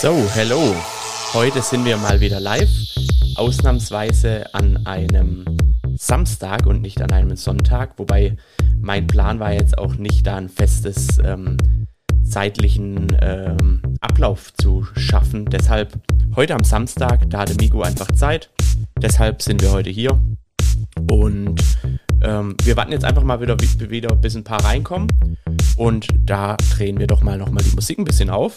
So, hello. Heute sind wir mal wieder live. Ausnahmsweise an einem Samstag und nicht an einem Sonntag. Wobei mein Plan war jetzt auch nicht, da ein festes ähm, zeitlichen ähm, Ablauf zu schaffen. Deshalb heute am Samstag, da hatte Migo einfach Zeit. Deshalb sind wir heute hier. Und ähm, wir warten jetzt einfach mal wieder, wieder bis ein paar reinkommen. Und da drehen wir doch mal nochmal die Musik ein bisschen auf.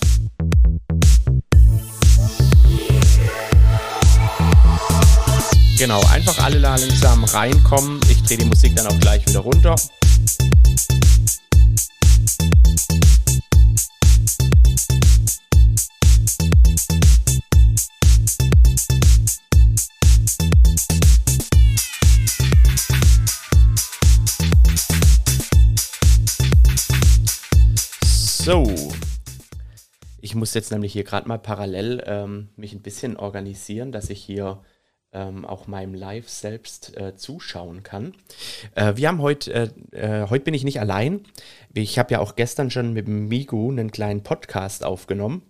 Genau, einfach alle langsam reinkommen. Ich drehe die Musik dann auch gleich wieder runter. So. Ich muss jetzt nämlich hier gerade mal parallel ähm, mich ein bisschen organisieren, dass ich hier ähm, auch meinem Live selbst äh, zuschauen kann. Äh, wir haben heute, äh, äh heute bin ich nicht allein. Ich habe ja auch gestern schon mit Migu einen kleinen Podcast aufgenommen.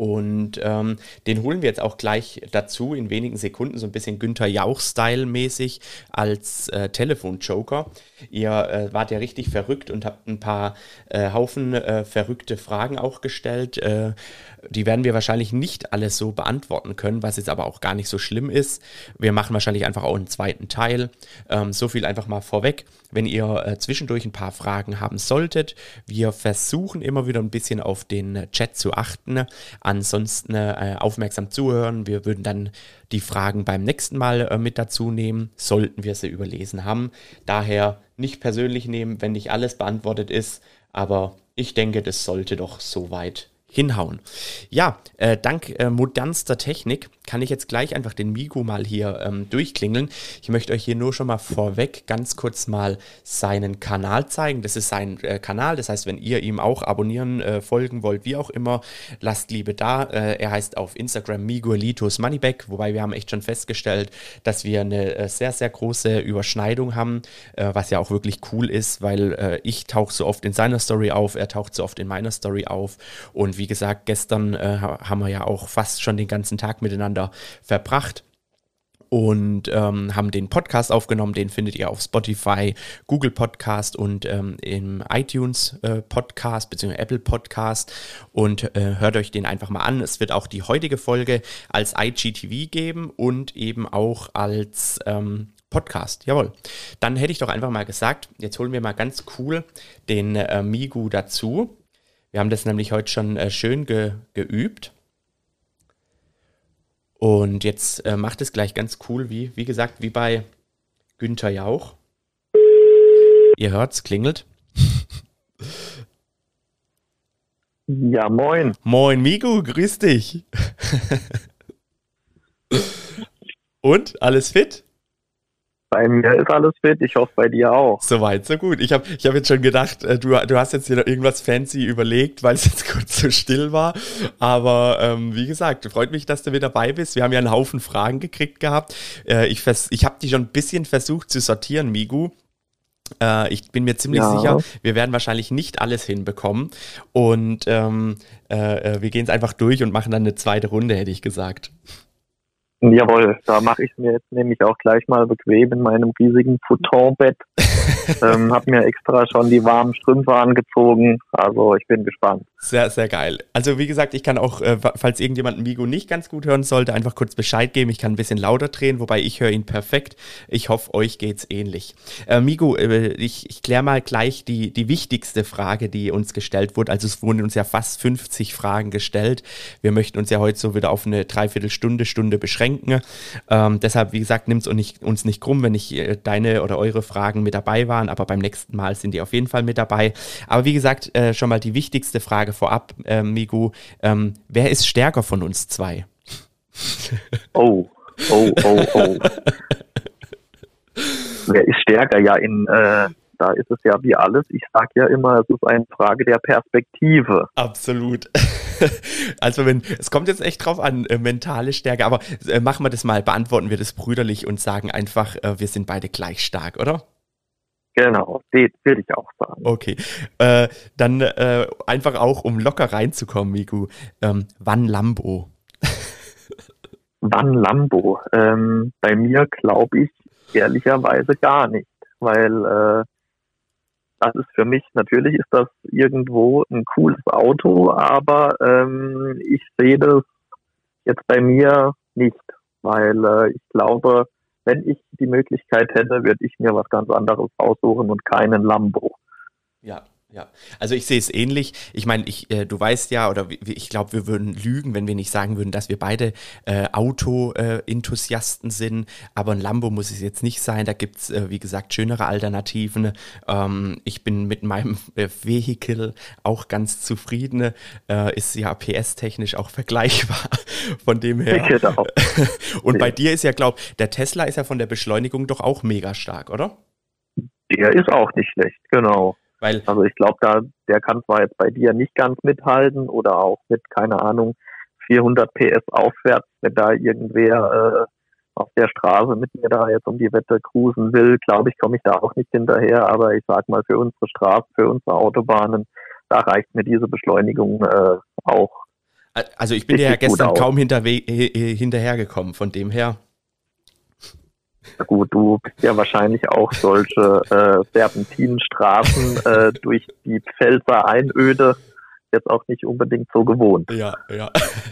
Und ähm, den holen wir jetzt auch gleich dazu in wenigen Sekunden, so ein bisschen Günther Jauch-Style-mäßig als äh, Telefonjoker. Ihr äh, wart ja richtig verrückt und habt ein paar äh, Haufen äh, verrückte Fragen auch gestellt. Die werden wir wahrscheinlich nicht alles so beantworten können, was jetzt aber auch gar nicht so schlimm ist. Wir machen wahrscheinlich einfach auch einen zweiten Teil. Ähm, so viel einfach mal vorweg. Wenn ihr äh, zwischendurch ein paar Fragen haben solltet, wir versuchen immer wieder ein bisschen auf den Chat zu achten. Ansonsten äh, aufmerksam zuhören. Wir würden dann die Fragen beim nächsten Mal äh, mit dazu nehmen, sollten wir sie überlesen haben. Daher nicht persönlich nehmen, wenn nicht alles beantwortet ist. Aber ich denke, das sollte doch soweit hinhauen. Ja, äh, dank äh, modernster Technik kann ich jetzt gleich einfach den Migo mal hier ähm, durchklingeln. Ich möchte euch hier nur schon mal vorweg ganz kurz mal seinen Kanal zeigen. Das ist sein äh, Kanal, das heißt, wenn ihr ihm auch abonnieren, äh, folgen wollt, wie auch immer, lasst Liebe da. Äh, er heißt auf Instagram Miguelitos Moneyback, wobei wir haben echt schon festgestellt, dass wir eine äh, sehr, sehr große Überschneidung haben, was ja auch wirklich cool ist, weil ich tauche so oft in seiner Story auf, er taucht so oft in meiner Story auf und wie gesagt, gestern äh, haben wir ja auch fast schon den ganzen Tag miteinander verbracht und ähm, haben den Podcast aufgenommen. Den findet ihr auf Spotify, Google Podcast und ähm, im iTunes äh, Podcast bzw. Apple Podcast und äh, hört euch den einfach mal an. Es wird auch die heutige Folge als IGTV geben und eben auch als ähm, Podcast, jawohl. Dann hätte ich doch einfach mal gesagt, jetzt holen wir mal ganz cool den äh, Migu dazu. Wir haben das nämlich heute schon äh, schön ge geübt. Und jetzt äh, macht es gleich ganz cool, wie, wie gesagt, wie bei Günther Jauch. Ihr hört's, klingelt. Ja, moin. Moin, Migu, grüß dich. Und, alles fit? Bei mir ist alles fit, ich hoffe bei dir auch. Soweit, so gut. Ich habe ich hab jetzt schon gedacht, äh, du, du hast jetzt hier irgendwas fancy überlegt, weil es jetzt kurz so still war. Aber ähm, wie gesagt, freut mich, dass du wieder dabei bist. Wir haben ja einen Haufen Fragen gekriegt gehabt. Äh, ich ich habe die schon ein bisschen versucht zu sortieren, Migu. Äh, ich bin mir ziemlich ja. sicher, wir werden wahrscheinlich nicht alles hinbekommen. Und ähm, äh, äh wir gehen es einfach durch und machen dann eine zweite Runde, hätte ich gesagt. Jawohl, da mache ich mir jetzt nämlich auch gleich mal bequem in meinem riesigen Futonbett. ähm, hab mir extra schon die warmen Strümpfe angezogen. Also ich bin gespannt. Sehr, sehr geil. Also wie gesagt, ich kann auch, äh, falls irgendjemand Migo nicht ganz gut hören sollte, einfach kurz Bescheid geben. Ich kann ein bisschen lauter drehen, wobei ich höre ihn perfekt. Ich hoffe, euch geht's ähnlich. Äh, Migo, äh, ich, ich kläre mal gleich die, die wichtigste Frage, die uns gestellt wurde. Also es wurden uns ja fast 50 Fragen gestellt. Wir möchten uns ja heute so wieder auf eine Dreiviertelstunde, Stunde beschränken. Ähm, deshalb, wie gesagt, nimmt es uns nicht, nicht krumm, wenn ich äh, deine oder eure Fragen mit dabei waren, aber beim nächsten Mal sind die auf jeden Fall mit dabei. Aber wie gesagt, äh, schon mal die wichtigste Frage Frage vorab, äh, Migu. Ähm, wer ist stärker von uns zwei? Oh, oh, oh, oh. wer ist stärker? Ja, in äh, da ist es ja wie alles. Ich sage ja immer, es ist eine Frage der Perspektive. Absolut. Also wenn, es kommt jetzt echt drauf an, äh, mentale Stärke, aber äh, machen wir das mal, beantworten wir das brüderlich und sagen einfach, äh, wir sind beide gleich stark, oder? Genau, würde ich auch sagen. Okay, äh, dann äh, einfach auch, um locker reinzukommen, Migu, ähm, wann Lambo? wann Lambo? Ähm, bei mir glaube ich ehrlicherweise gar nicht, weil äh, das ist für mich, natürlich ist das irgendwo ein cooles Auto, aber ähm, ich sehe das jetzt bei mir nicht, weil äh, ich glaube, wenn ich die Möglichkeit hätte, würde ich mir was ganz anderes aussuchen und keinen Lambo. Ja, ja, also ich sehe es ähnlich. Ich meine, ich, äh, du weißt ja, oder ich glaube, wir würden lügen, wenn wir nicht sagen würden, dass wir beide äh, Auto-Enthusiasten äh, sind. Aber ein Lambo muss es jetzt nicht sein. Da gibt es, äh, wie gesagt, schönere Alternativen. Ähm, ich bin mit meinem äh, Vehikel auch ganz zufrieden. Äh, ist ja PS-technisch auch vergleichbar. Von dem her. Genau. Und bei dir ist ja, glaube der Tesla ist ja von der Beschleunigung doch auch mega stark, oder? Der ist auch nicht schlecht, genau. Weil also ich glaube, da der kann zwar jetzt bei dir nicht ganz mithalten oder auch mit keine Ahnung 400 PS aufwärts, wenn da irgendwer äh, auf der Straße mit mir da jetzt um die Wette cruisen will, glaube ich, komme ich da auch nicht hinterher. Aber ich sag mal für unsere Straßen, für unsere Autobahnen, da reicht mir diese Beschleunigung äh, auch. Also ich bin ja gestern kaum hinterhergekommen, von dem her. Gut, du bist ja wahrscheinlich auch solche äh, Serpentinenstraßen äh, durch die Pfälzer Einöde jetzt auch nicht unbedingt so gewohnt. Ja, ja.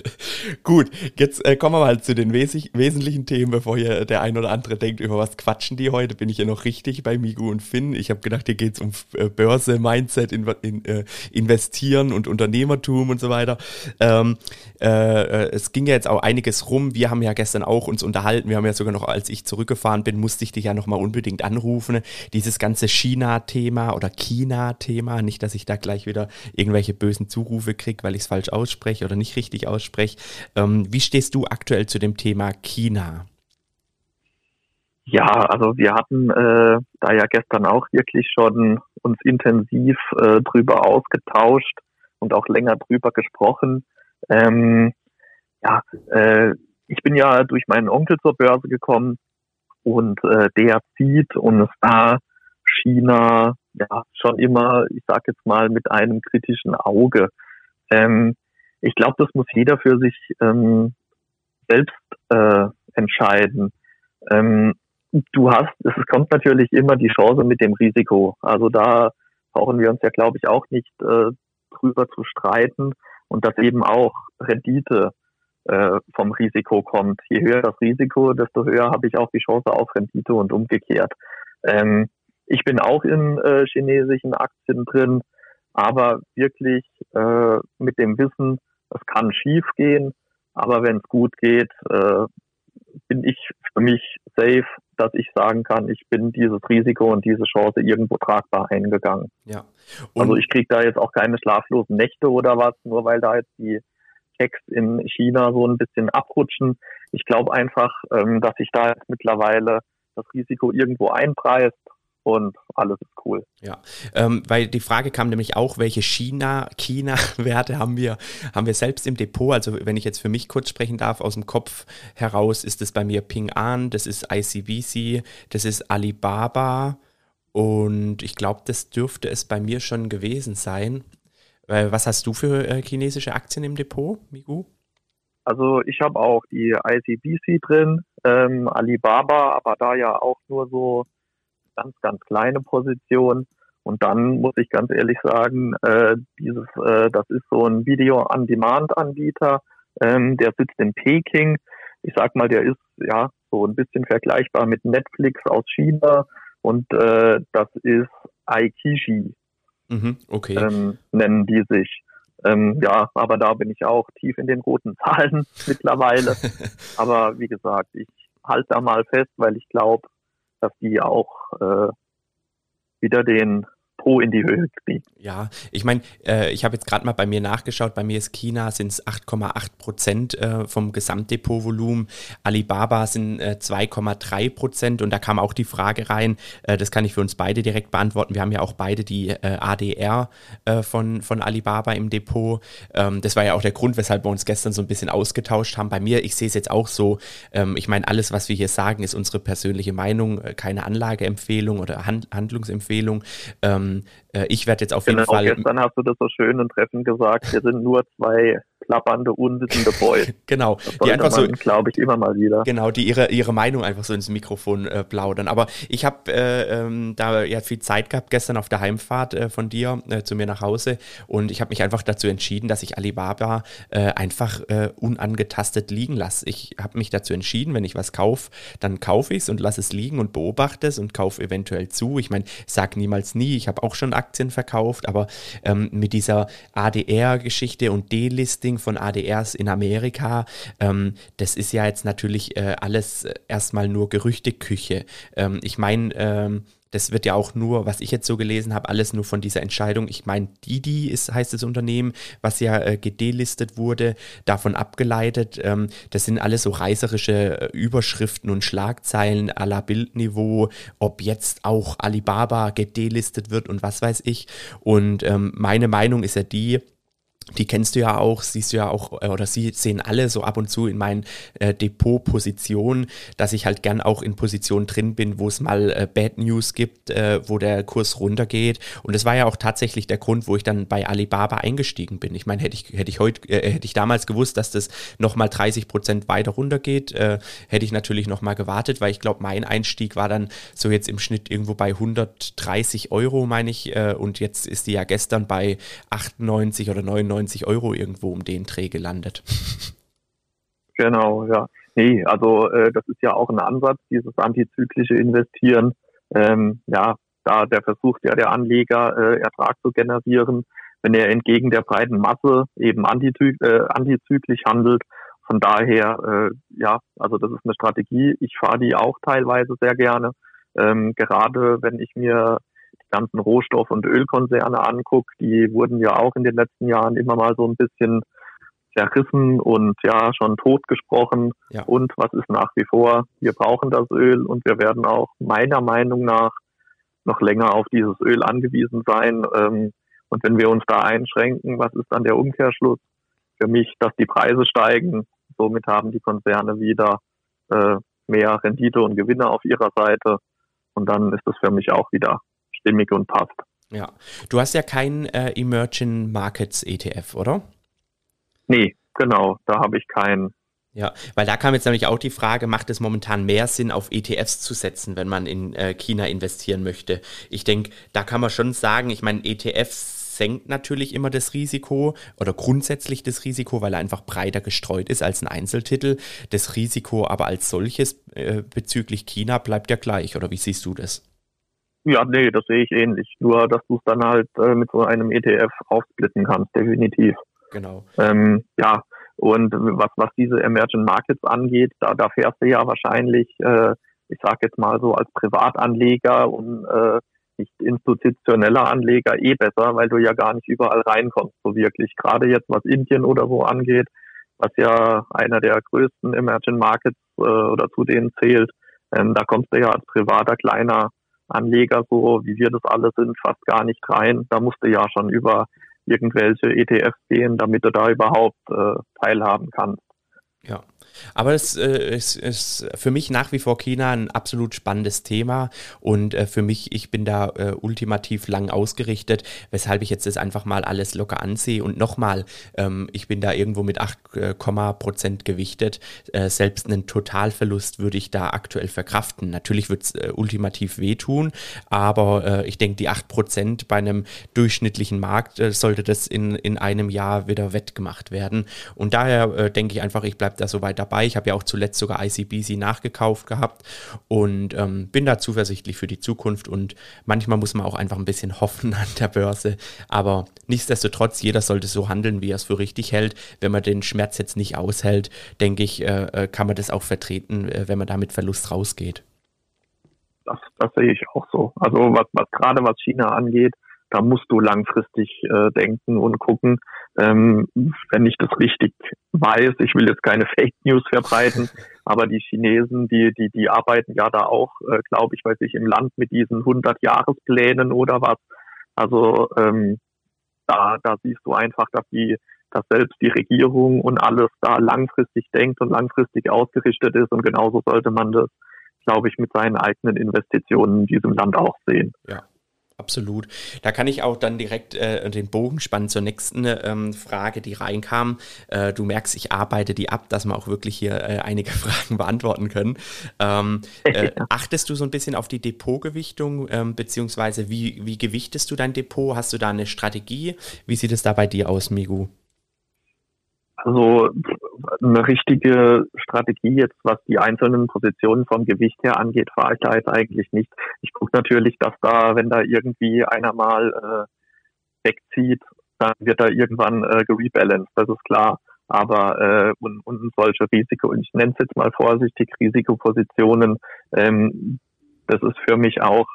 Gut, jetzt äh, kommen wir mal zu den wes wesentlichen Themen, bevor hier der ein oder andere denkt, über was quatschen die heute. Bin ich ja noch richtig bei Migu und Finn. Ich habe gedacht, hier geht es um äh, Börse, Mindset, in, in, äh, Investieren und Unternehmertum und so weiter. Ähm, äh, äh, es ging ja jetzt auch einiges rum. Wir haben ja gestern auch uns unterhalten. Wir haben ja sogar noch, als ich zurückgefahren bin, musste ich dich ja nochmal unbedingt anrufen. Dieses ganze China-Thema oder China-Thema. Nicht, dass ich da gleich wieder irgendwelche bösen Zurufe kriege, weil ich es falsch ausspreche oder nicht richtig ausspreche. Ähm, wie stehst du aktuell zu dem Thema China? Ja, also wir hatten äh, da ja gestern auch wirklich schon uns intensiv äh, drüber ausgetauscht und auch länger drüber gesprochen. Ähm, ja, äh, ich bin ja durch meinen Onkel zur Börse gekommen und äh, der sieht und es da China ja schon immer, ich sage jetzt mal, mit einem kritischen Auge. Ähm, ich glaube, das muss jeder für sich ähm, selbst äh, entscheiden. Ähm, du hast, es kommt natürlich immer die Chance mit dem Risiko. Also da brauchen wir uns ja, glaube ich, auch nicht äh, drüber zu streiten und dass eben auch Rendite äh, vom Risiko kommt. Je höher das Risiko, desto höher habe ich auch die Chance auf Rendite und umgekehrt. Ähm, ich bin auch in äh, chinesischen Aktien drin, aber wirklich äh, mit dem Wissen, es kann schief gehen, aber wenn es gut geht, äh, bin ich für mich safe, dass ich sagen kann, ich bin dieses Risiko und diese Chance irgendwo tragbar eingegangen. Ja. also ich kriege da jetzt auch keine schlaflosen Nächte oder was, nur weil da jetzt die Checks in China so ein bisschen abrutschen. Ich glaube einfach, ähm, dass sich da jetzt mittlerweile das Risiko irgendwo einpreist und alles ist cool. Ja, ähm, weil die Frage kam nämlich auch, welche China, China-Werte haben wir, haben wir selbst im Depot? Also wenn ich jetzt für mich kurz sprechen darf, aus dem Kopf heraus ist es bei mir Ping An, das ist ICBC, das ist Alibaba und ich glaube, das dürfte es bei mir schon gewesen sein. Was hast du für äh, chinesische Aktien im Depot, Migu? Also ich habe auch die ICBC drin, ähm, Alibaba, aber da ja auch nur so ganz, ganz kleine Position. Und dann muss ich ganz ehrlich sagen, äh, dieses, äh, das ist so ein Video-on-Demand-Anbieter, ähm, der sitzt in Peking. Ich sag mal, der ist ja so ein bisschen vergleichbar mit Netflix aus China und äh, das ist Aikishi. Mhm, okay. Ähm, nennen die sich. Ähm, ja, aber da bin ich auch tief in den roten Zahlen mittlerweile. aber wie gesagt, ich halte da mal fest, weil ich glaube, dass die auch äh, wieder den Po in die Höhe kriegen. Ja, ich meine, äh, ich habe jetzt gerade mal bei mir nachgeschaut, bei mir ist China sind es 8,8 Prozent äh, vom Gesamtdepotvolumen, Alibaba sind äh, 2,3 Prozent und da kam auch die Frage rein, äh, das kann ich für uns beide direkt beantworten, wir haben ja auch beide die äh, ADR äh, von, von Alibaba im Depot, ähm, das war ja auch der Grund, weshalb wir uns gestern so ein bisschen ausgetauscht haben. Bei mir, ich sehe es jetzt auch so, ähm, ich meine, alles, was wir hier sagen, ist unsere persönliche Meinung, keine Anlageempfehlung oder Hand Handlungsempfehlung. Ähm, ich werde jetzt auf jeden genau, Fall. Gestern hast du das so schön und treffend gesagt. Wir sind nur zwei klappernde, unwissende Boys. genau. Die einfach so, glaube ich, immer mal wieder. Genau, die ihre, ihre Meinung einfach so ins Mikrofon äh, plaudern. Aber ich habe äh, ähm, da ja viel Zeit gehabt gestern auf der Heimfahrt äh, von dir äh, zu mir nach Hause und ich habe mich einfach dazu entschieden, dass ich Alibaba äh, einfach äh, unangetastet liegen lasse. Ich habe mich dazu entschieden, wenn ich was kaufe, dann kaufe ich es und lasse es liegen und beobachte es und kaufe eventuell zu. Ich meine, sag niemals nie, ich habe auch schon Aktien verkauft, aber ähm, mit dieser ADR-Geschichte und Von ADRs in Amerika, ähm, das ist ja jetzt natürlich äh, alles erstmal nur Gerüchteküche. Ähm, ich meine, ähm, das wird ja auch nur, was ich jetzt so gelesen habe, alles nur von dieser Entscheidung. Ich meine, Didi ist, heißt das Unternehmen, was ja äh, gedelistet wurde, davon abgeleitet. Ähm, das sind alles so reißerische äh, Überschriften und Schlagzeilen à la Bildniveau, ob jetzt auch Alibaba gedelistet wird und was weiß ich. Und ähm, meine Meinung ist ja die, die kennst du ja auch, siehst du ja auch, äh, oder sie sehen alle so ab und zu in meinen äh, Depot-Positionen, dass ich halt gern auch in Positionen drin bin, wo es mal äh, Bad News gibt, äh, wo der Kurs runtergeht. Und das war ja auch tatsächlich der Grund, wo ich dann bei Alibaba eingestiegen bin. Ich meine, hätte ich, hätte ich heute, äh, hätte ich damals gewusst, dass das nochmal 30 Prozent weiter runtergeht, äh, hätte ich natürlich nochmal gewartet, weil ich glaube, mein Einstieg war dann so jetzt im Schnitt irgendwo bei 130 Euro, meine ich. und jetzt ist die ja gestern bei 98 oder 99 90 Euro irgendwo um den Dreh gelandet. Genau, ja. Nee, also äh, das ist ja auch ein Ansatz, dieses antizyklische Investieren. Ähm, ja, da der versucht ja der Anleger äh, Ertrag zu generieren, wenn er entgegen der breiten Masse eben antizy äh, antizyklisch handelt. Von daher, äh, ja, also das ist eine Strategie. Ich fahre die auch teilweise sehr gerne. Ähm, gerade wenn ich mir ganzen Rohstoff- und Ölkonzerne anguckt, die wurden ja auch in den letzten Jahren immer mal so ein bisschen zerrissen und ja schon totgesprochen. Ja. Und was ist nach wie vor? Wir brauchen das Öl und wir werden auch meiner Meinung nach noch länger auf dieses Öl angewiesen sein. Ähm, und wenn wir uns da einschränken, was ist dann der Umkehrschluss? Für mich, dass die Preise steigen. Somit haben die Konzerne wieder äh, mehr Rendite und Gewinne auf ihrer Seite. Und dann ist das für mich auch wieder stimmig und passt. Ja, du hast ja keinen äh, Emerging Markets ETF, oder? Nee, genau, da habe ich keinen. Ja, weil da kam jetzt nämlich auch die Frage, macht es momentan mehr Sinn, auf ETFs zu setzen, wenn man in äh, China investieren möchte? Ich denke, da kann man schon sagen, ich meine, ETFs senkt natürlich immer das Risiko oder grundsätzlich das Risiko, weil er einfach breiter gestreut ist als ein Einzeltitel. Das Risiko aber als solches äh, bezüglich China bleibt ja gleich, oder wie siehst du das? Ja, nee, das sehe ich ähnlich. Nur, dass du es dann halt äh, mit so einem ETF aufsplitten kannst, definitiv. Genau. Ähm, ja, und was, was diese Emerging Markets angeht, da, da fährst du ja wahrscheinlich, äh, ich sage jetzt mal so als Privatanleger und äh, nicht institutioneller Anleger eh besser, weil du ja gar nicht überall reinkommst, so wirklich. Gerade jetzt, was Indien oder wo angeht, was ja einer der größten Emerging Markets äh, oder zu denen zählt, ähm, da kommst du ja als privater kleiner Anleger, so wie wir das alle sind, fast gar nicht rein. Da musste ja schon über irgendwelche ETFs gehen, damit du da überhaupt äh, teilhaben kannst. Ja. Aber es äh, ist, ist, für mich nach wie vor China ein absolut spannendes Thema und äh, für mich, ich bin da äh, ultimativ lang ausgerichtet, weshalb ich jetzt das einfach mal alles locker ansehe und nochmal, ähm, ich bin da irgendwo mit 8, äh, Prozent gewichtet. Äh, selbst einen Totalverlust würde ich da aktuell verkraften. Natürlich wird es äh, ultimativ wehtun, aber ich denke, die 8 Prozent bei einem durchschnittlichen Markt sollte das in, in einem Jahr wieder wettgemacht werden. Und daher denke ich einfach, ich bleibe da so weit dabei. Ich habe ja auch zuletzt sogar ICBC nachgekauft gehabt und ähm, bin da zuversichtlich für die Zukunft. Und manchmal muss man auch einfach ein bisschen hoffen an der Börse. Aber nichtsdestotrotz, jeder sollte so handeln, wie er es für richtig hält. Wenn man den Schmerz jetzt nicht aushält, denke ich, äh, äh kann man das auch vertreten, äh, wenn man da mit Verlust rausgeht. Das, das sehe ich auch so. Also was, was gerade was China angeht, da musst du langfristig äh, denken und gucken, ähm, wenn ich das richtig weiß, ich will jetzt keine Fake News verbreiten, aber die Chinesen, die, die, die arbeiten ja da auch, äh, glaube ich, weiß ich, im Land mit diesen 100-Jahresplänen oder was. Also ähm, da, da siehst du einfach, dass die, dass selbst die Regierung und alles da langfristig denkt und langfristig ausgerichtet ist und genauso sollte man das, glaube ich, mit seinen eigenen Investitionen in diesem Land auch sehen. Ja, absolut. Da kann ich auch dann direkt äh, den Bogen spannen zur nächsten ähm, Frage, die reinkam. Äh, du merkst, ich arbeite die ab, dass wir auch wirklich hier äh, einige Fragen beantworten können. Ähm, äh, achtest du so ein bisschen auf die Depotgewichtung, ähm, beziehungsweise wie, wie gewichtest du dein Depot? Hast du da eine Strategie? Wie sieht es da bei dir aus, Migu? Also eine richtige Strategie jetzt, was die einzelnen Positionen vom Gewicht her angeht, fahre ich da jetzt eigentlich nicht. Ich gucke natürlich, dass da, wenn da irgendwie einer mal äh, wegzieht, dann wird da irgendwann äh, gerebalanced, das ist klar. Aber äh, und, und solche Risiko, ich nenne es jetzt mal vorsichtig, Risikopositionen, ähm, das ist für mich auch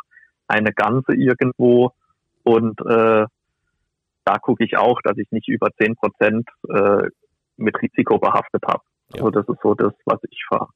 eine ganze irgendwo und äh, da gucke ich auch, dass ich nicht über zehn Prozent äh, mit Risiko behaftet habe. Ja. Also das ist so das, was ich fahre.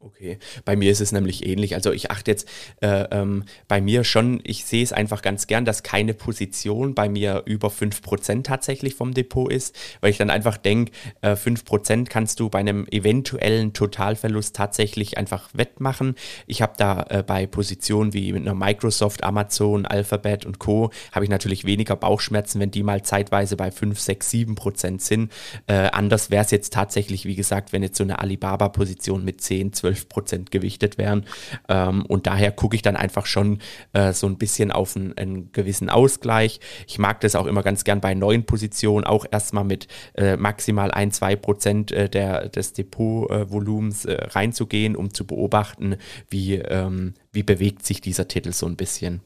Okay, bei mir ist es nämlich ähnlich. Also ich achte jetzt äh, ähm, bei mir schon, ich sehe es einfach ganz gern, dass keine Position bei mir über 5% tatsächlich vom Depot ist, weil ich dann einfach denke, äh, 5% kannst du bei einem eventuellen Totalverlust tatsächlich einfach wettmachen. Ich habe da äh, bei Positionen wie mit einer Microsoft, Amazon, Alphabet und Co. habe ich natürlich weniger Bauchschmerzen, wenn die mal zeitweise bei 5, 6, 7% sind. Äh, anders wäre es jetzt tatsächlich, wie gesagt, wenn jetzt so eine Alibaba-Position mit 10, 12 12 Prozent gewichtet wären. Ähm, und daher gucke ich dann einfach schon äh, so ein bisschen auf einen, einen, gewissen Ausgleich. Ich mag das auch immer ganz gern bei neuen Positionen, auch erstmal mit äh, maximal 1, 2 Prozent äh, der, des Depotvolumens äh, reinzugehen, um zu beobachten, wie, ähm, wie bewegt sich dieser Titel so ein bisschen.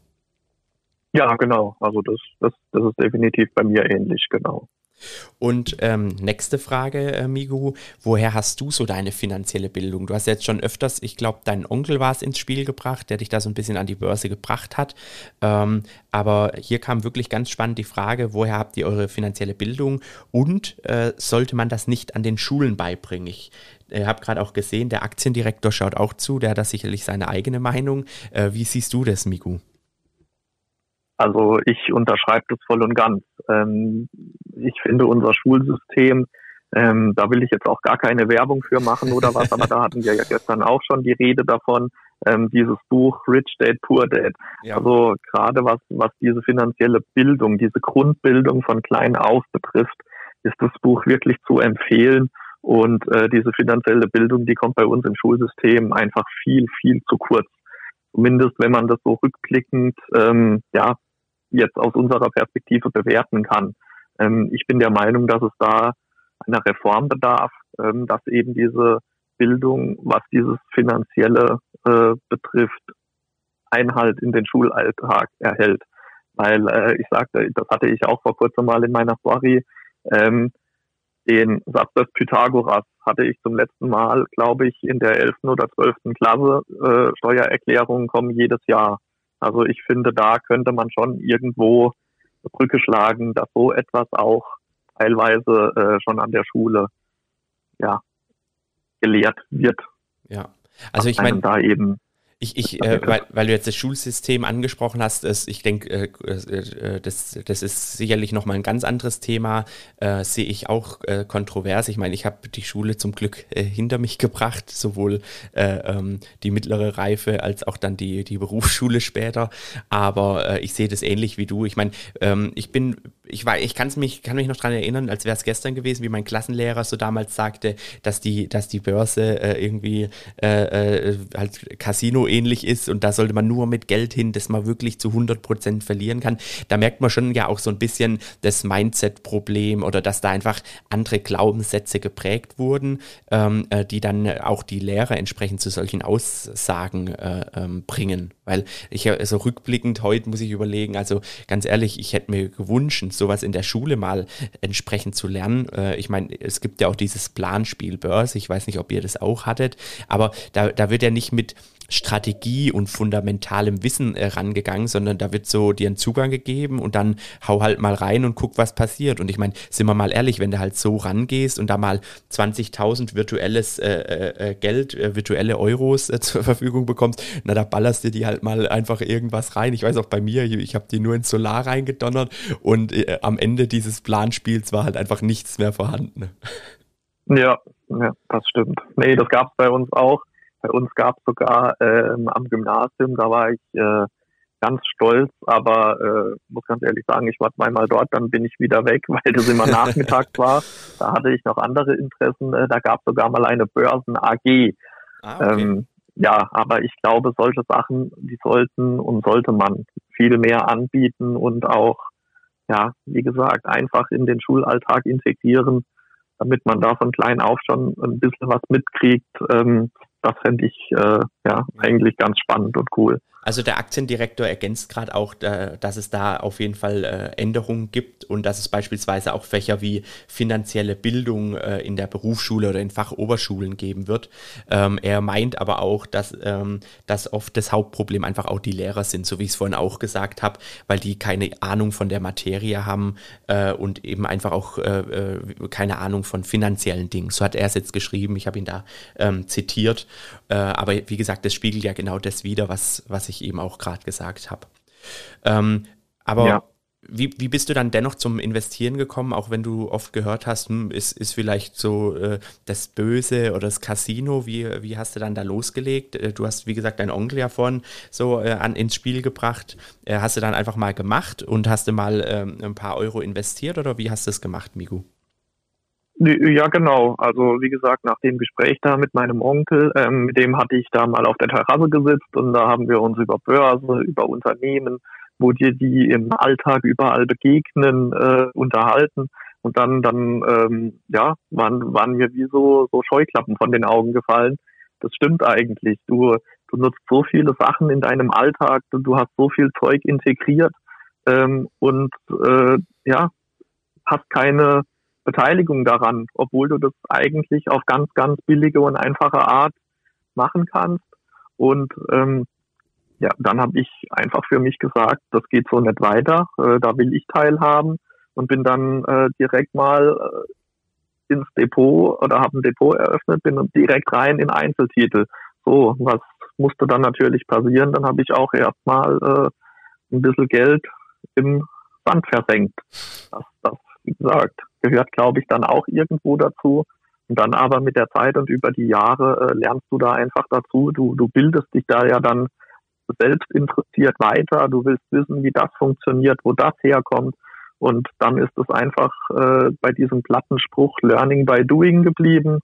Ja, genau. Also das, das, das ist definitiv bei mir ähnlich, genau. Und ähm, nächste Frage, äh, Migu, woher hast du so deine finanzielle Bildung? Du hast jetzt schon öfters, ich glaube, dein Onkel war es ins Spiel gebracht, der dich da so ein bisschen an die Börse gebracht hat. Ähm, aber hier kam wirklich ganz spannend die Frage, woher habt ihr eure finanzielle Bildung und äh, sollte man das nicht an den Schulen beibringen? Ich äh, habe gerade auch gesehen, der Aktiendirektor schaut auch zu, der hat da sicherlich seine eigene Meinung. Äh, wie siehst du das, Migu? Also ich unterschreibe das voll und ganz. Ähm, ich finde unser Schulsystem, ähm, da will ich jetzt auch gar keine Werbung für machen oder was, aber da hatten wir ja gestern auch schon die Rede davon, ähm, dieses Buch Rich Dad, Poor Dad. Ja. Also gerade was, was diese finanzielle Bildung, diese Grundbildung von klein auf betrifft, ist das Buch wirklich zu empfehlen. Und äh, diese finanzielle Bildung, die kommt bei uns im Schulsystem einfach viel, viel zu kurz. Zumindest wenn man das so rückblickend ähm, ja, jetzt aus unserer Perspektive bewerten kann. Ähm, ich bin der Meinung, dass es da einer Reform bedarf, ähm, dass eben diese Bildung, was dieses Finanzielle äh, betrifft, Einhalt in den Schulalltag erhält. Weil äh, ich sagte, das hatte ich auch vor kurzem mal in meiner Story, ähm, den Satz des Pythagoras hatte ich zum letzten Mal, glaube ich, in der 11. oder 12. Klasse. Äh, Steuererklärungen kommen jedes Jahr. Also ich finde, da könnte man schon irgendwo eine Brücke schlagen, dass so etwas auch teilweise äh, schon an der Schule ja gelehrt wird. Ja, also ich meine, da eben ich, ich äh, weil, weil du jetzt das Schulsystem angesprochen hast, ist, ich denke, äh, äh, das, das ist sicherlich nochmal ein ganz anderes Thema, äh, sehe ich auch äh, kontrovers. Ich meine, ich habe die Schule zum Glück äh, hinter mich gebracht, sowohl ähm, die mittlere Reife als auch dann die, die Berufsschule später. Aber ich sehe das ähnlich wie du. Ich meine, ähm, ich bin ich, war, ich kann's mich, kann mich noch daran erinnern, als wäre es gestern gewesen, wie mein Klassenlehrer so damals sagte, dass die, dass die Börse äh, irgendwie äh, äh, halt Casino ähnlich ist und da sollte man nur mit Geld hin, dass man wirklich zu 100% verlieren kann. Da merkt man schon ja auch so ein bisschen das Mindset-Problem oder dass da einfach andere Glaubenssätze geprägt wurden, ähm, äh, die dann auch die Lehrer entsprechend zu solchen Aussagen äh, ähm, bringen. Weil ich ja so rückblickend heute muss ich überlegen, also ganz ehrlich, ich hätte mir gewünscht, sowas in der Schule mal entsprechend zu lernen. Äh, ich meine, es gibt ja auch dieses Planspiel Börse, ich weiß nicht, ob ihr das auch hattet, aber da, da wird ja nicht mit Strategie und fundamentalem Wissen äh, rangegangen, sondern da wird so dir ein Zugang gegeben und dann hau halt mal rein und guck, was passiert. Und ich meine, sind wir mal ehrlich, wenn du halt so rangehst und da mal 20.000 virtuelles äh, äh, äh, Geld, äh, virtuelle Euros äh, zur Verfügung bekommst, na, da ballerst du die halt mal einfach irgendwas rein. Ich weiß auch bei mir, ich, ich habe die nur ins Solar reingedonnert und am Ende dieses Planspiels war halt einfach nichts mehr vorhanden. Ja, ja, das stimmt. Nee, das gab es bei uns auch. Bei uns gab es sogar ähm, am Gymnasium, da war ich äh, ganz stolz, aber äh, muss ganz ehrlich sagen, ich war zweimal dort, dann bin ich wieder weg, weil das immer nachmittags war. Da hatte ich noch andere Interessen. Äh, da gab es sogar mal eine Börsen AG. Ah, okay. ähm, ja, aber ich glaube, solche Sachen, die sollten und sollte man viel mehr anbieten und auch, ja, wie gesagt, einfach in den Schulalltag integrieren, damit man da von klein auf schon ein bisschen was mitkriegt. Ähm, das fände ich äh, ja eigentlich ganz spannend und cool. Also der Aktiendirektor ergänzt gerade auch, äh, dass es da auf jeden Fall äh, Änderungen gibt und dass es beispielsweise auch Fächer wie finanzielle Bildung äh, in der Berufsschule oder in Fachoberschulen geben wird. Ähm, er meint aber auch, dass, ähm, dass oft das Hauptproblem einfach auch die Lehrer sind, so wie ich es vorhin auch gesagt habe, weil die keine Ahnung von der Materie haben und eben einfach auch keine Ahnung von finanziellen Dingen. So hat er es jetzt geschrieben, ich habe ihn da ähm, zitiert. aber wie gesagt, das spiegelt ja genau das wider, was, was ich eben auch gerade gesagt habe. Ähm, aber ja. wie, wie bist du dann dennoch zum Investieren gekommen, auch wenn du oft gehört hast, hm, ist, ist vielleicht so äh, das Böse oder das Casino, wie, wie hast du dann da losgelegt? Äh, du hast, wie gesagt, deinen Onkel ja vorhin so äh, an, ins Spiel gebracht. Äh, hast du dann einfach mal gemacht und hast du mal ähm, ein paar Euro investiert oder wie hast du es gemacht, Migu? Ja, genau. Also wie gesagt, nach dem Gespräch da mit meinem Onkel, ähm, mit dem hatte ich da mal auf der Terrasse gesitzt und da haben wir uns über Börse, über Unternehmen, wo dir die im Alltag überall begegnen, äh, unterhalten. Und dann, dann, ähm, ja, waren, waren mir wie so, so Scheuklappen von den Augen gefallen. Das stimmt eigentlich. Du, du nutzt so viele Sachen in deinem Alltag, du hast so viel Zeug integriert ähm, und äh, ja, hast keine Beteiligung daran, obwohl du das eigentlich auf ganz, ganz billige und einfache Art machen kannst. Und ähm, ja, dann habe ich einfach für mich gesagt, das geht so nicht weiter, äh, da will ich teilhaben und bin dann äh, direkt mal äh, ins Depot oder habe ein Depot eröffnet, bin direkt rein in Einzeltitel. So, was musste dann natürlich passieren? Dann habe ich auch erstmal äh, ein bisschen Geld im Sand versenkt. Das, das, wie gesagt, gehört, glaube ich, dann auch irgendwo dazu. Und dann aber mit der Zeit und über die Jahre äh, lernst du da einfach dazu. Du, du bildest dich da ja dann selbst interessiert weiter. Du willst wissen, wie das funktioniert, wo das herkommt. Und dann ist es einfach äh, bei diesem platten Spruch Learning by Doing geblieben.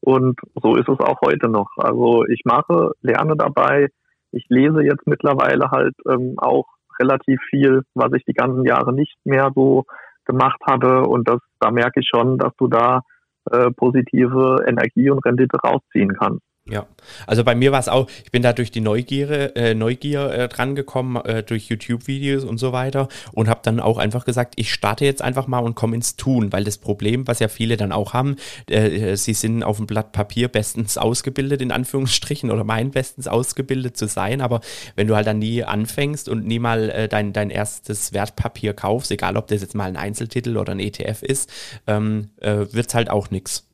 Und so ist es auch heute noch. Also ich mache, lerne dabei. Ich lese jetzt mittlerweile halt ähm, auch relativ viel, was ich die ganzen Jahre nicht mehr so gemacht habe. Und das, da merke ich schon, dass du da äh, positive Energie und Rendite rausziehen kannst. Ja, also bei mir war es auch, ich bin da durch die Neugier, äh, Neugier äh, drangekommen, äh, durch YouTube-Videos und so weiter und habe dann auch einfach gesagt, ich starte jetzt einfach mal und komme ins Tun, weil das Problem, was ja viele dann auch haben, äh, sie sind auf dem Blatt Papier bestens ausgebildet, in Anführungsstrichen, oder meinen bestens ausgebildet zu sein, aber wenn du halt dann nie anfängst und nie mal äh, dein, dein erstes Wertpapier kaufst, egal ob das jetzt mal ein Einzeltitel oder ein ETF ist, ähm, äh, wird es halt auch nichts.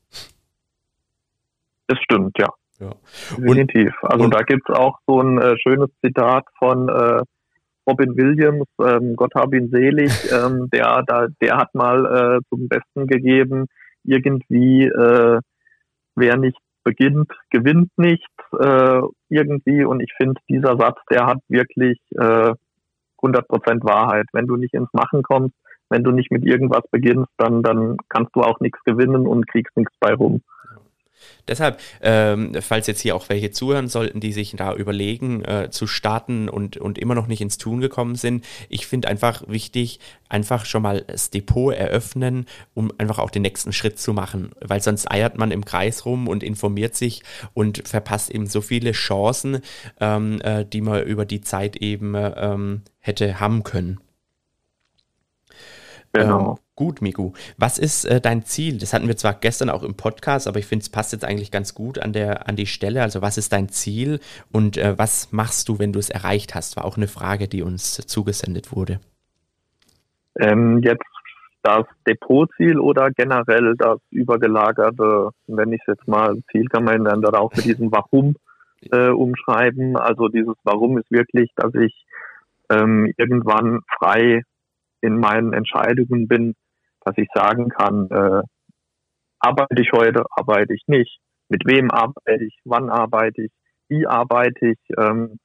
Das stimmt, ja. Ja. Definitiv. Also und, da gibt's auch so ein äh, schönes Zitat von äh, Robin Williams, ähm, Gott hab ihn selig, ähm, der, da, der hat mal äh, zum Besten gegeben, irgendwie, äh, wer nicht beginnt, gewinnt nicht, äh, irgendwie. Und ich finde, dieser Satz, der hat wirklich äh, 100% Wahrheit. Wenn du nicht ins Machen kommst, wenn du nicht mit irgendwas beginnst, dann, dann kannst du auch nichts gewinnen und kriegst nichts bei rum. Deshalb, ähm, falls jetzt hier auch welche zuhören sollten, die sich da überlegen, äh, zu starten und, und immer noch nicht ins Tun gekommen sind, ich finde einfach wichtig, einfach schon mal das Depot eröffnen, um einfach auch den nächsten Schritt zu machen, weil sonst eiert man im Kreis rum und informiert sich und verpasst eben so viele Chancen, ähm, äh, die man über die Zeit eben ähm, hätte haben können. Genau. Gut, Miku. Was ist äh, dein Ziel? Das hatten wir zwar gestern auch im Podcast, aber ich finde, es passt jetzt eigentlich ganz gut an, der, an die Stelle. Also was ist dein Ziel und äh, was machst du, wenn du es erreicht hast? War auch eine Frage, die uns zugesendet wurde. Ähm, jetzt das Depotziel oder generell das übergelagerte, wenn ich es jetzt mal, Ziel kann man dann darauf mit diesem Warum äh, umschreiben. Also dieses Warum ist wirklich, dass ich ähm, irgendwann frei in meinen Entscheidungen bin, dass ich sagen kann, äh, arbeite ich heute, arbeite ich nicht, mit wem arbeite ich, wann arbeite ich, wie arbeite ich. Ähm,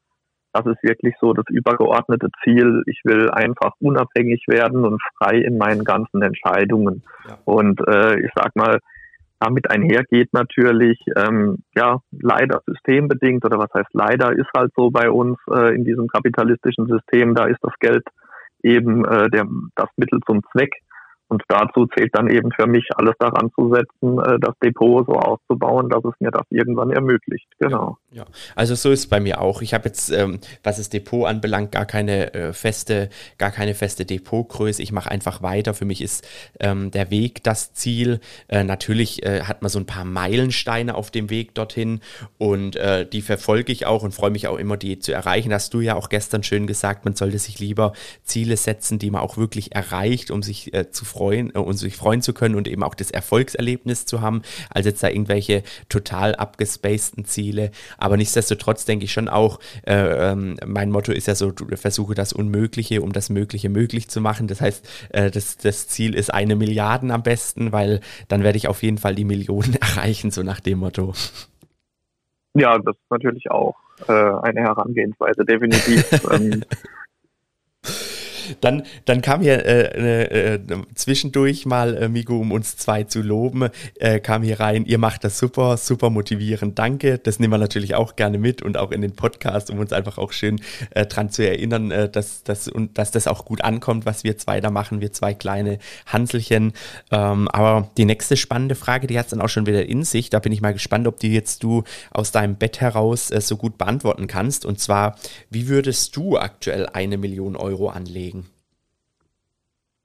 das ist wirklich so das übergeordnete Ziel. Ich will einfach unabhängig werden und frei in meinen ganzen Entscheidungen. Ja. Und äh, ich sag mal, damit einhergeht natürlich, ähm, ja, leider systembedingt oder was heißt leider, ist halt so bei uns äh, in diesem kapitalistischen System, da ist das Geld eben äh, der, das Mittel zum Zweck. Und dazu zählt dann eben für mich alles daran zu setzen, äh, das Depot so aufzubauen, dass es mir das irgendwann ermöglicht. Genau. Ja, also so ist es bei mir auch. Ich habe jetzt, ähm, was das Depot anbelangt, gar keine äh, feste, gar keine feste Depotgröße. Ich mache einfach weiter. Für mich ist ähm, der Weg das Ziel. Äh, natürlich äh, hat man so ein paar Meilensteine auf dem Weg dorthin und äh, die verfolge ich auch und freue mich auch immer, die zu erreichen. Hast du ja auch gestern schön gesagt, man sollte sich lieber Ziele setzen, die man auch wirklich erreicht, um sich äh, zu freuen äh, und sich freuen zu können und eben auch das Erfolgserlebnis zu haben, als jetzt da irgendwelche total abgespaceden Ziele. Aber nichtsdestotrotz denke ich schon auch, äh, ähm, mein Motto ist ja so, versuche das Unmögliche, um das Mögliche möglich zu machen. Das heißt, äh, das, das Ziel ist eine Milliarden am besten, weil dann werde ich auf jeden Fall die Millionen erreichen, so nach dem Motto. Ja, das ist natürlich auch äh, eine Herangehensweise, definitiv. ähm, dann, dann kam hier äh, äh, zwischendurch mal, äh, Migo, um uns zwei zu loben, äh, kam hier rein, ihr macht das super, super motivierend, danke. Das nehmen wir natürlich auch gerne mit und auch in den Podcast, um uns einfach auch schön äh, dran zu erinnern, äh, dass, dass, und, dass das auch gut ankommt, was wir zwei da machen, wir zwei kleine Hanselchen. Ähm, aber die nächste spannende Frage, die hat es dann auch schon wieder in sich. Da bin ich mal gespannt, ob die jetzt du aus deinem Bett heraus so gut beantworten kannst. Und zwar, wie würdest du aktuell eine Million Euro anlegen?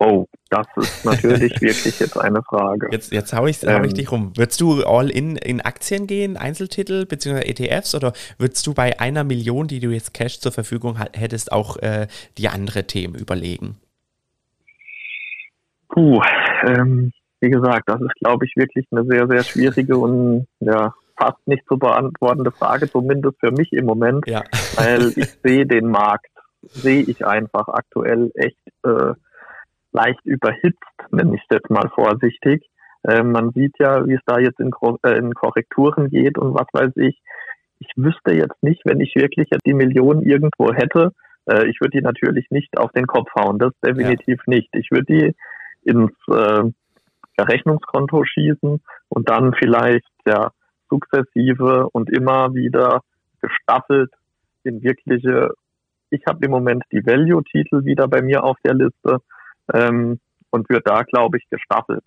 Oh, das ist natürlich wirklich jetzt eine Frage. Jetzt, jetzt hau, ich, hau ich ähm, dich rum. Würdest du all in in Aktien gehen, Einzeltitel bzw. ETFs oder würdest du bei einer Million, die du jetzt Cash zur Verfügung hättest, auch äh, die andere Themen überlegen? Puh, ähm, wie gesagt, das ist, glaube ich, wirklich eine sehr, sehr schwierige und ja, fast nicht zu beantwortende Frage, zumindest für mich im Moment, ja. weil ich sehe den Markt, sehe ich einfach aktuell echt äh, leicht überhitzt, nenne ich es jetzt mal vorsichtig. Äh, man sieht ja, wie es da jetzt in, äh, in Korrekturen geht und was weiß ich. Ich wüsste jetzt nicht, wenn ich wirklich die Millionen irgendwo hätte, äh, ich würde die natürlich nicht auf den Kopf hauen, das definitiv ja. nicht. Ich würde die ins äh, Rechnungskonto schießen und dann vielleicht ja sukzessive und immer wieder gestaffelt in wirkliche. Ich habe im Moment die Value-Titel wieder bei mir auf der Liste ähm, und wird da, glaube ich, gestaffelt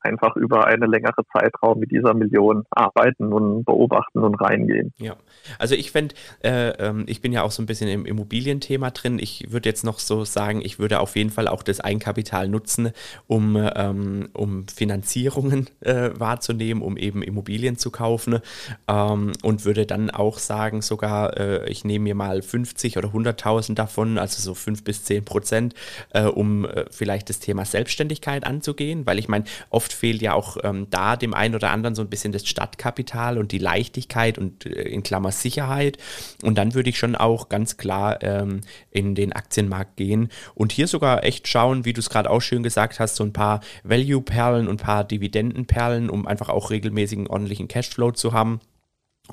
einfach über eine längere Zeitraum mit dieser Million arbeiten und beobachten und reingehen. Ja, also ich fände, äh, ähm, ich bin ja auch so ein bisschen im Immobilienthema drin. Ich würde jetzt noch so sagen, ich würde auf jeden Fall auch das Eigenkapital nutzen, um, ähm, um Finanzierungen äh, wahrzunehmen, um eben Immobilien zu kaufen ähm, und würde dann auch sagen, sogar äh, ich nehme mir mal 50 oder 100.000 davon, also so 5 bis 10 Prozent, äh, um äh, vielleicht das Thema Selbstständigkeit anzugehen, weil ich meine, oft oft fehlt ja auch ähm, da dem einen oder anderen so ein bisschen das Stadtkapital und die Leichtigkeit und äh, in Klammer Sicherheit. Und dann würde ich schon auch ganz klar ähm, in den Aktienmarkt gehen und hier sogar echt schauen, wie du es gerade auch schön gesagt hast, so ein paar Value-Perlen und ein paar Dividendenperlen, um einfach auch regelmäßigen ordentlichen Cashflow zu haben.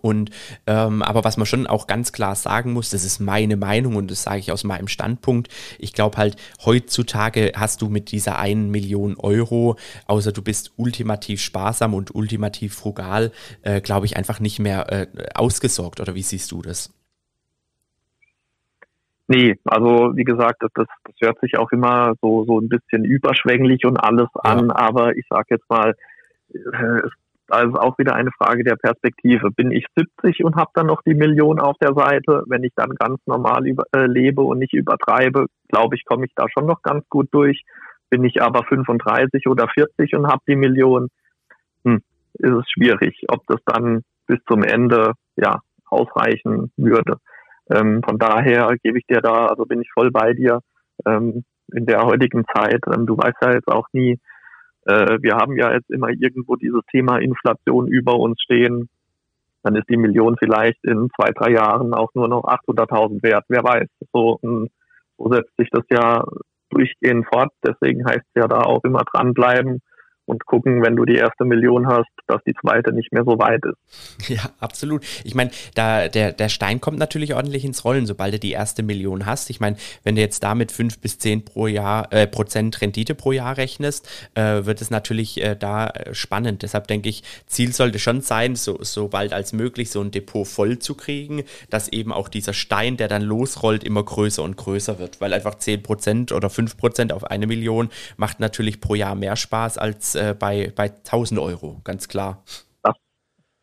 Und ähm, aber was man schon auch ganz klar sagen muss, das ist meine Meinung und das sage ich aus meinem Standpunkt. Ich glaube halt, heutzutage hast du mit dieser einen Million Euro, außer du bist ultimativ sparsam und ultimativ frugal, äh, glaube ich, einfach nicht mehr äh, ausgesorgt. Oder wie siehst du das? Nee, also wie gesagt, das, das, das hört sich auch immer so, so ein bisschen überschwänglich und alles ja. an, aber ich sage jetzt mal, äh, es also auch wieder eine Frage der Perspektive. Bin ich 70 und habe dann noch die Million auf der Seite? Wenn ich dann ganz normal über, äh, lebe und nicht übertreibe, glaube ich, komme ich da schon noch ganz gut durch. bin ich aber 35 oder 40 und habe die Million, hm, ist es schwierig, ob das dann bis zum Ende ja ausreichen würde. Ähm, von daher gebe ich dir da, also bin ich voll bei dir ähm, in der heutigen Zeit. Ähm, du weißt ja jetzt auch nie, äh, wir haben ja jetzt immer irgendwo dieses Thema Inflation über uns stehen. Dann ist die Million vielleicht in zwei, drei Jahren auch nur noch 800.000 wert. Wer weiß. So, so setzt sich das ja durchgehend fort. Deswegen heißt es ja da auch immer dranbleiben und gucken, wenn du die erste Million hast, dass die zweite nicht mehr so weit ist. Ja, absolut. Ich meine, da der, der Stein kommt natürlich ordentlich ins Rollen, sobald du die erste Million hast. Ich meine, wenn du jetzt damit fünf bis zehn pro Jahr äh, Prozent Rendite pro Jahr rechnest, äh, wird es natürlich äh, da spannend. Deshalb denke ich, Ziel sollte schon sein, so, so bald als möglich so ein Depot voll zu kriegen, dass eben auch dieser Stein, der dann losrollt, immer größer und größer wird, weil einfach zehn Prozent oder fünf Prozent auf eine Million macht natürlich pro Jahr mehr Spaß als äh, bei, bei 1000 Euro, ganz klar. Das,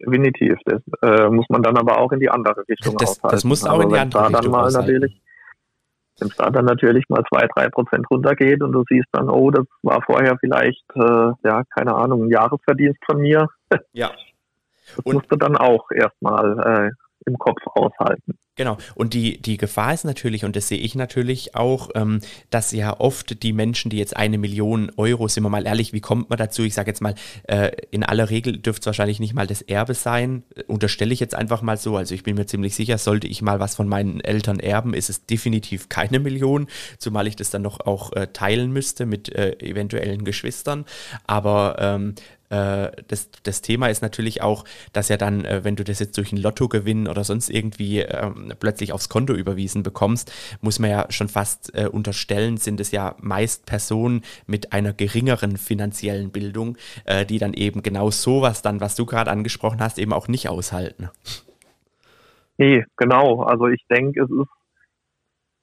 definitiv. Das äh, muss man dann aber auch in die andere Richtung das, aushalten. Das muss auch also in die andere Richtung mal natürlich, Wenn es da dann natürlich mal 2, 3 Prozent runtergeht und du siehst dann, oh, das war vorher vielleicht, äh, ja, keine Ahnung, ein Jahresverdienst von mir. Ja. Das und musst du dann auch erstmal äh, im Kopf aushalten. Genau. Und die, die Gefahr ist natürlich, und das sehe ich natürlich auch, ähm, dass ja oft die Menschen, die jetzt eine Million Euro, sind wir mal ehrlich, wie kommt man dazu? Ich sage jetzt mal, äh, in aller Regel dürfte es wahrscheinlich nicht mal das Erbe sein. Unterstelle ich jetzt einfach mal so. Also ich bin mir ziemlich sicher, sollte ich mal was von meinen Eltern erben, ist es definitiv keine Million, zumal ich das dann noch auch äh, teilen müsste mit äh, eventuellen Geschwistern. Aber ähm, äh, das, das Thema ist natürlich auch, dass ja dann, äh, wenn du das jetzt durch ein Lottogewinn oder sonst irgendwie ähm, plötzlich aufs Konto überwiesen bekommst, muss man ja schon fast äh, unterstellen, sind es ja meist Personen mit einer geringeren finanziellen Bildung, äh, die dann eben genau sowas dann, was du gerade angesprochen hast, eben auch nicht aushalten. Nee, genau. Also ich denke, es ist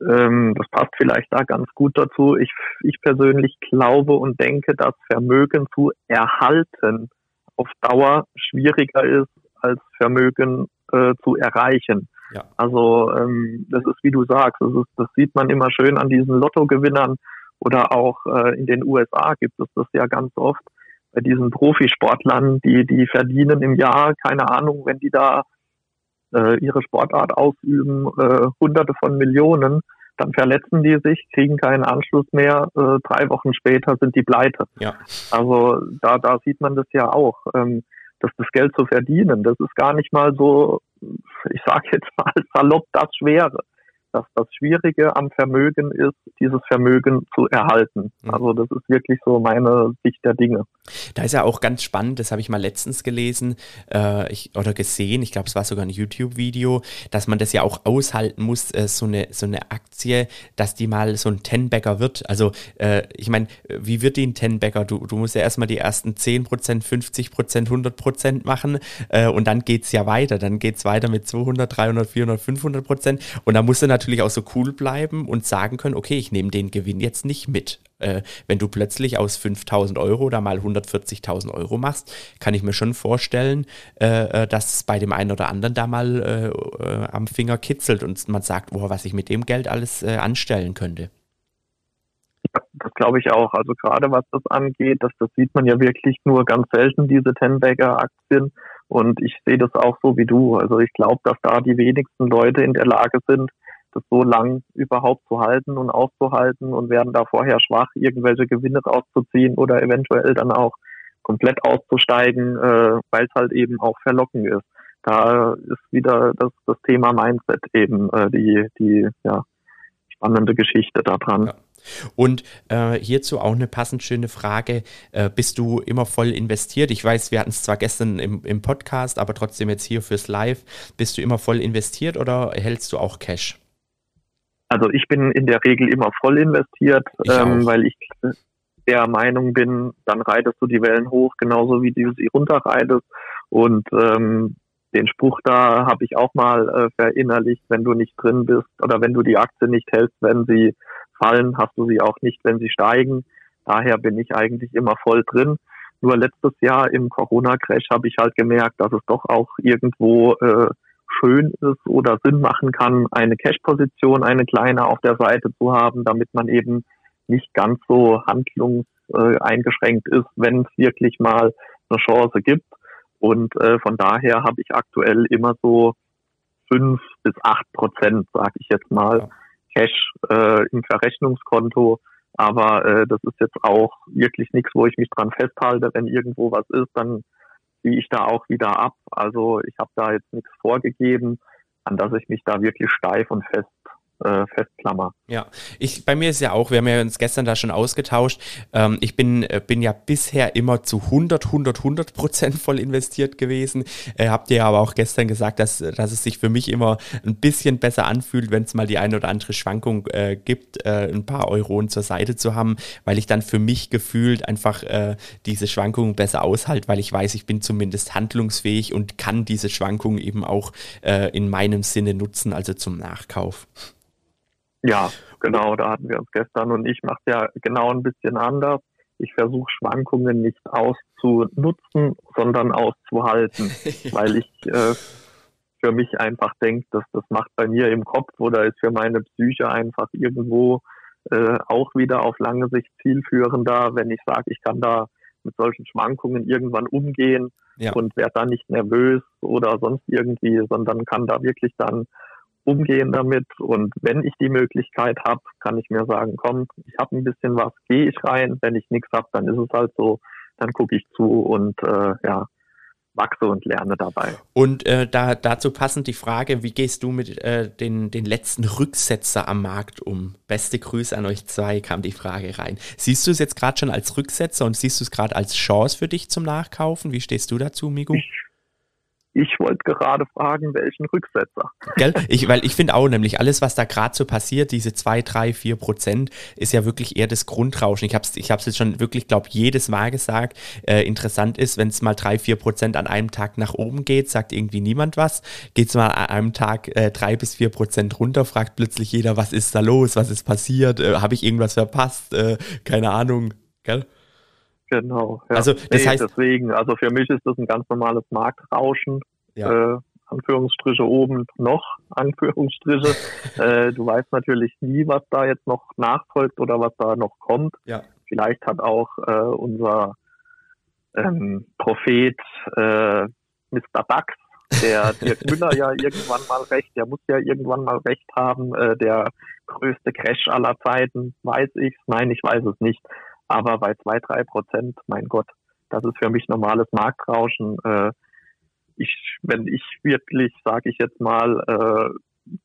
ähm, das passt vielleicht da ganz gut dazu. Ich, ich persönlich glaube und denke, dass Vermögen zu erhalten auf Dauer schwieriger ist als Vermögen äh, zu erreichen. Ja. Also ähm, das ist wie du sagst, das, ist, das sieht man immer schön an diesen Lottogewinnern oder auch äh, in den USA gibt es das ja ganz oft bei diesen Profisportlern, die die verdienen im Jahr keine Ahnung, wenn die da äh, ihre Sportart ausüben, äh, hunderte von Millionen, dann verletzen die sich, kriegen keinen Anschluss mehr, äh, drei Wochen später sind die pleite. Ja. Also da, da sieht man das ja auch, ähm, dass das Geld zu verdienen, das ist gar nicht mal so, ich sage jetzt mal salopp, das Schwere dass das Schwierige am Vermögen ist, dieses Vermögen zu erhalten. Mhm. Also das ist wirklich so meine Sicht der Dinge. Da ist ja auch ganz spannend, das habe ich mal letztens gelesen äh, ich, oder gesehen, ich glaube es war sogar ein YouTube-Video, dass man das ja auch aushalten muss, äh, so, eine, so eine Aktie, dass die mal so ein Ten-Bagger wird. Also äh, ich meine, wie wird die ein Ten-Bagger? Du, du musst ja erstmal die ersten 10%, 50%, 100% machen äh, und dann geht es ja weiter. Dann geht es weiter mit 200, 300, 400, 500% und da musst du natürlich auch so cool bleiben und sagen können, okay, ich nehme den Gewinn jetzt nicht mit. Äh, wenn du plötzlich aus 5000 Euro da mal 140.000 Euro machst, kann ich mir schon vorstellen, äh, äh, dass es bei dem einen oder anderen da mal äh, äh am Finger kitzelt und man sagt, oh, was ich mit dem Geld alles äh, anstellen könnte. Das glaube ich auch. Also gerade was das angeht, das, das sieht man ja wirklich nur ganz selten, diese Ten-Bagger-Aktien. Und ich sehe das auch so wie du. Also ich glaube, dass da die wenigsten Leute in der Lage sind, das so lang überhaupt zu halten und auszuhalten und werden da vorher schwach, irgendwelche Gewinne rauszuziehen oder eventuell dann auch komplett auszusteigen, äh, weil es halt eben auch verlockend ist. Da ist wieder das, das Thema Mindset eben äh, die, die ja, spannende Geschichte daran. Ja. Und äh, hierzu auch eine passend schöne Frage. Äh, bist du immer voll investiert? Ich weiß, wir hatten es zwar gestern im, im Podcast, aber trotzdem jetzt hier fürs Live. Bist du immer voll investiert oder hältst du auch Cash? Also ich bin in der Regel immer voll investiert, ähm, weil ich der Meinung bin, dann reitest du die Wellen hoch, genauso wie du sie runterreitest. Und ähm, den Spruch da habe ich auch mal äh, verinnerlicht, wenn du nicht drin bist oder wenn du die Aktie nicht hältst, wenn sie fallen, hast du sie auch nicht, wenn sie steigen. Daher bin ich eigentlich immer voll drin. Nur letztes Jahr im Corona-Crash habe ich halt gemerkt, dass es doch auch irgendwo äh, schön ist oder Sinn machen kann, eine Cash-Position, eine kleine auf der Seite zu haben, damit man eben nicht ganz so handlungseingeschränkt ist, wenn es wirklich mal eine Chance gibt. Und äh, von daher habe ich aktuell immer so fünf bis acht Prozent, sage ich jetzt mal. Cash äh, im Verrechnungskonto. Aber äh, das ist jetzt auch wirklich nichts, wo ich mich dran festhalte. Wenn irgendwo was ist, dann ziehe ich da auch wieder ab. Also ich habe da jetzt nichts vorgegeben, an das ich mich da wirklich steif und fest äh, festklammer. Ja, ich, bei mir ist ja auch, wir haben ja uns gestern da schon ausgetauscht, ähm, ich bin, äh, bin ja bisher immer zu 100, 100, 100 Prozent voll investiert gewesen. Äh, habt ihr aber auch gestern gesagt, dass, dass es sich für mich immer ein bisschen besser anfühlt, wenn es mal die eine oder andere Schwankung äh, gibt, äh, ein paar Euronen zur Seite zu haben, weil ich dann für mich gefühlt einfach äh, diese Schwankungen besser aushalte, weil ich weiß, ich bin zumindest handlungsfähig und kann diese Schwankungen eben auch äh, in meinem Sinne nutzen, also zum Nachkauf. Ja, genau, da hatten wir uns gestern und ich mache ja genau ein bisschen anders. Ich versuche Schwankungen nicht auszunutzen, sondern auszuhalten, weil ich äh, für mich einfach denke, dass das macht bei mir im Kopf oder ist für meine Psyche einfach irgendwo äh, auch wieder auf lange Sicht zielführender, wenn ich sage, ich kann da mit solchen Schwankungen irgendwann umgehen ja. und werde da nicht nervös oder sonst irgendwie, sondern kann da wirklich dann umgehen damit. Und wenn ich die Möglichkeit habe, kann ich mir sagen, komm, ich habe ein bisschen was, gehe ich rein. Wenn ich nichts habe, dann ist es halt so, dann gucke ich zu und äh, ja, wachse und lerne dabei. Und äh, da, dazu passend die Frage, wie gehst du mit äh, den, den letzten Rücksetzer am Markt um? Beste Grüße an euch zwei, kam die Frage rein. Siehst du es jetzt gerade schon als Rücksetzer und siehst du es gerade als Chance für dich zum Nachkaufen? Wie stehst du dazu, Migu? Ich ich wollte gerade fragen, welchen Rücksetzer. Gell? Ich, weil ich finde auch nämlich, alles, was da gerade so passiert, diese zwei, drei, vier Prozent, ist ja wirklich eher das Grundrauschen. Ich habe es ich hab's jetzt schon wirklich, glaube jedes Mal gesagt. Äh, interessant ist, wenn es mal drei, vier Prozent an einem Tag nach oben geht, sagt irgendwie niemand was. Geht es mal an einem Tag äh, drei bis vier Prozent runter, fragt plötzlich jeder, was ist da los, was ist passiert, äh, habe ich irgendwas verpasst, äh, keine Ahnung. Gell? Genau. Ja. Also das nee, heißt, deswegen, also für mich ist das ein ganz normales Marktrauschen. Ja. Äh, Anführungsstriche oben noch, Anführungsstriche. äh, du weißt natürlich nie, was da jetzt noch nachfolgt oder was da noch kommt. Ja. Vielleicht hat auch äh, unser ähm, Prophet äh, Mr. Dax, der Dirk Müller ja irgendwann mal recht, der muss ja irgendwann mal recht haben, äh, der größte Crash aller Zeiten, weiß ich Nein, ich weiß es nicht. Aber bei zwei, drei Prozent, mein Gott, das ist für mich normales Marktrauschen. Äh, ich, wenn ich wirklich, sage ich jetzt mal, äh,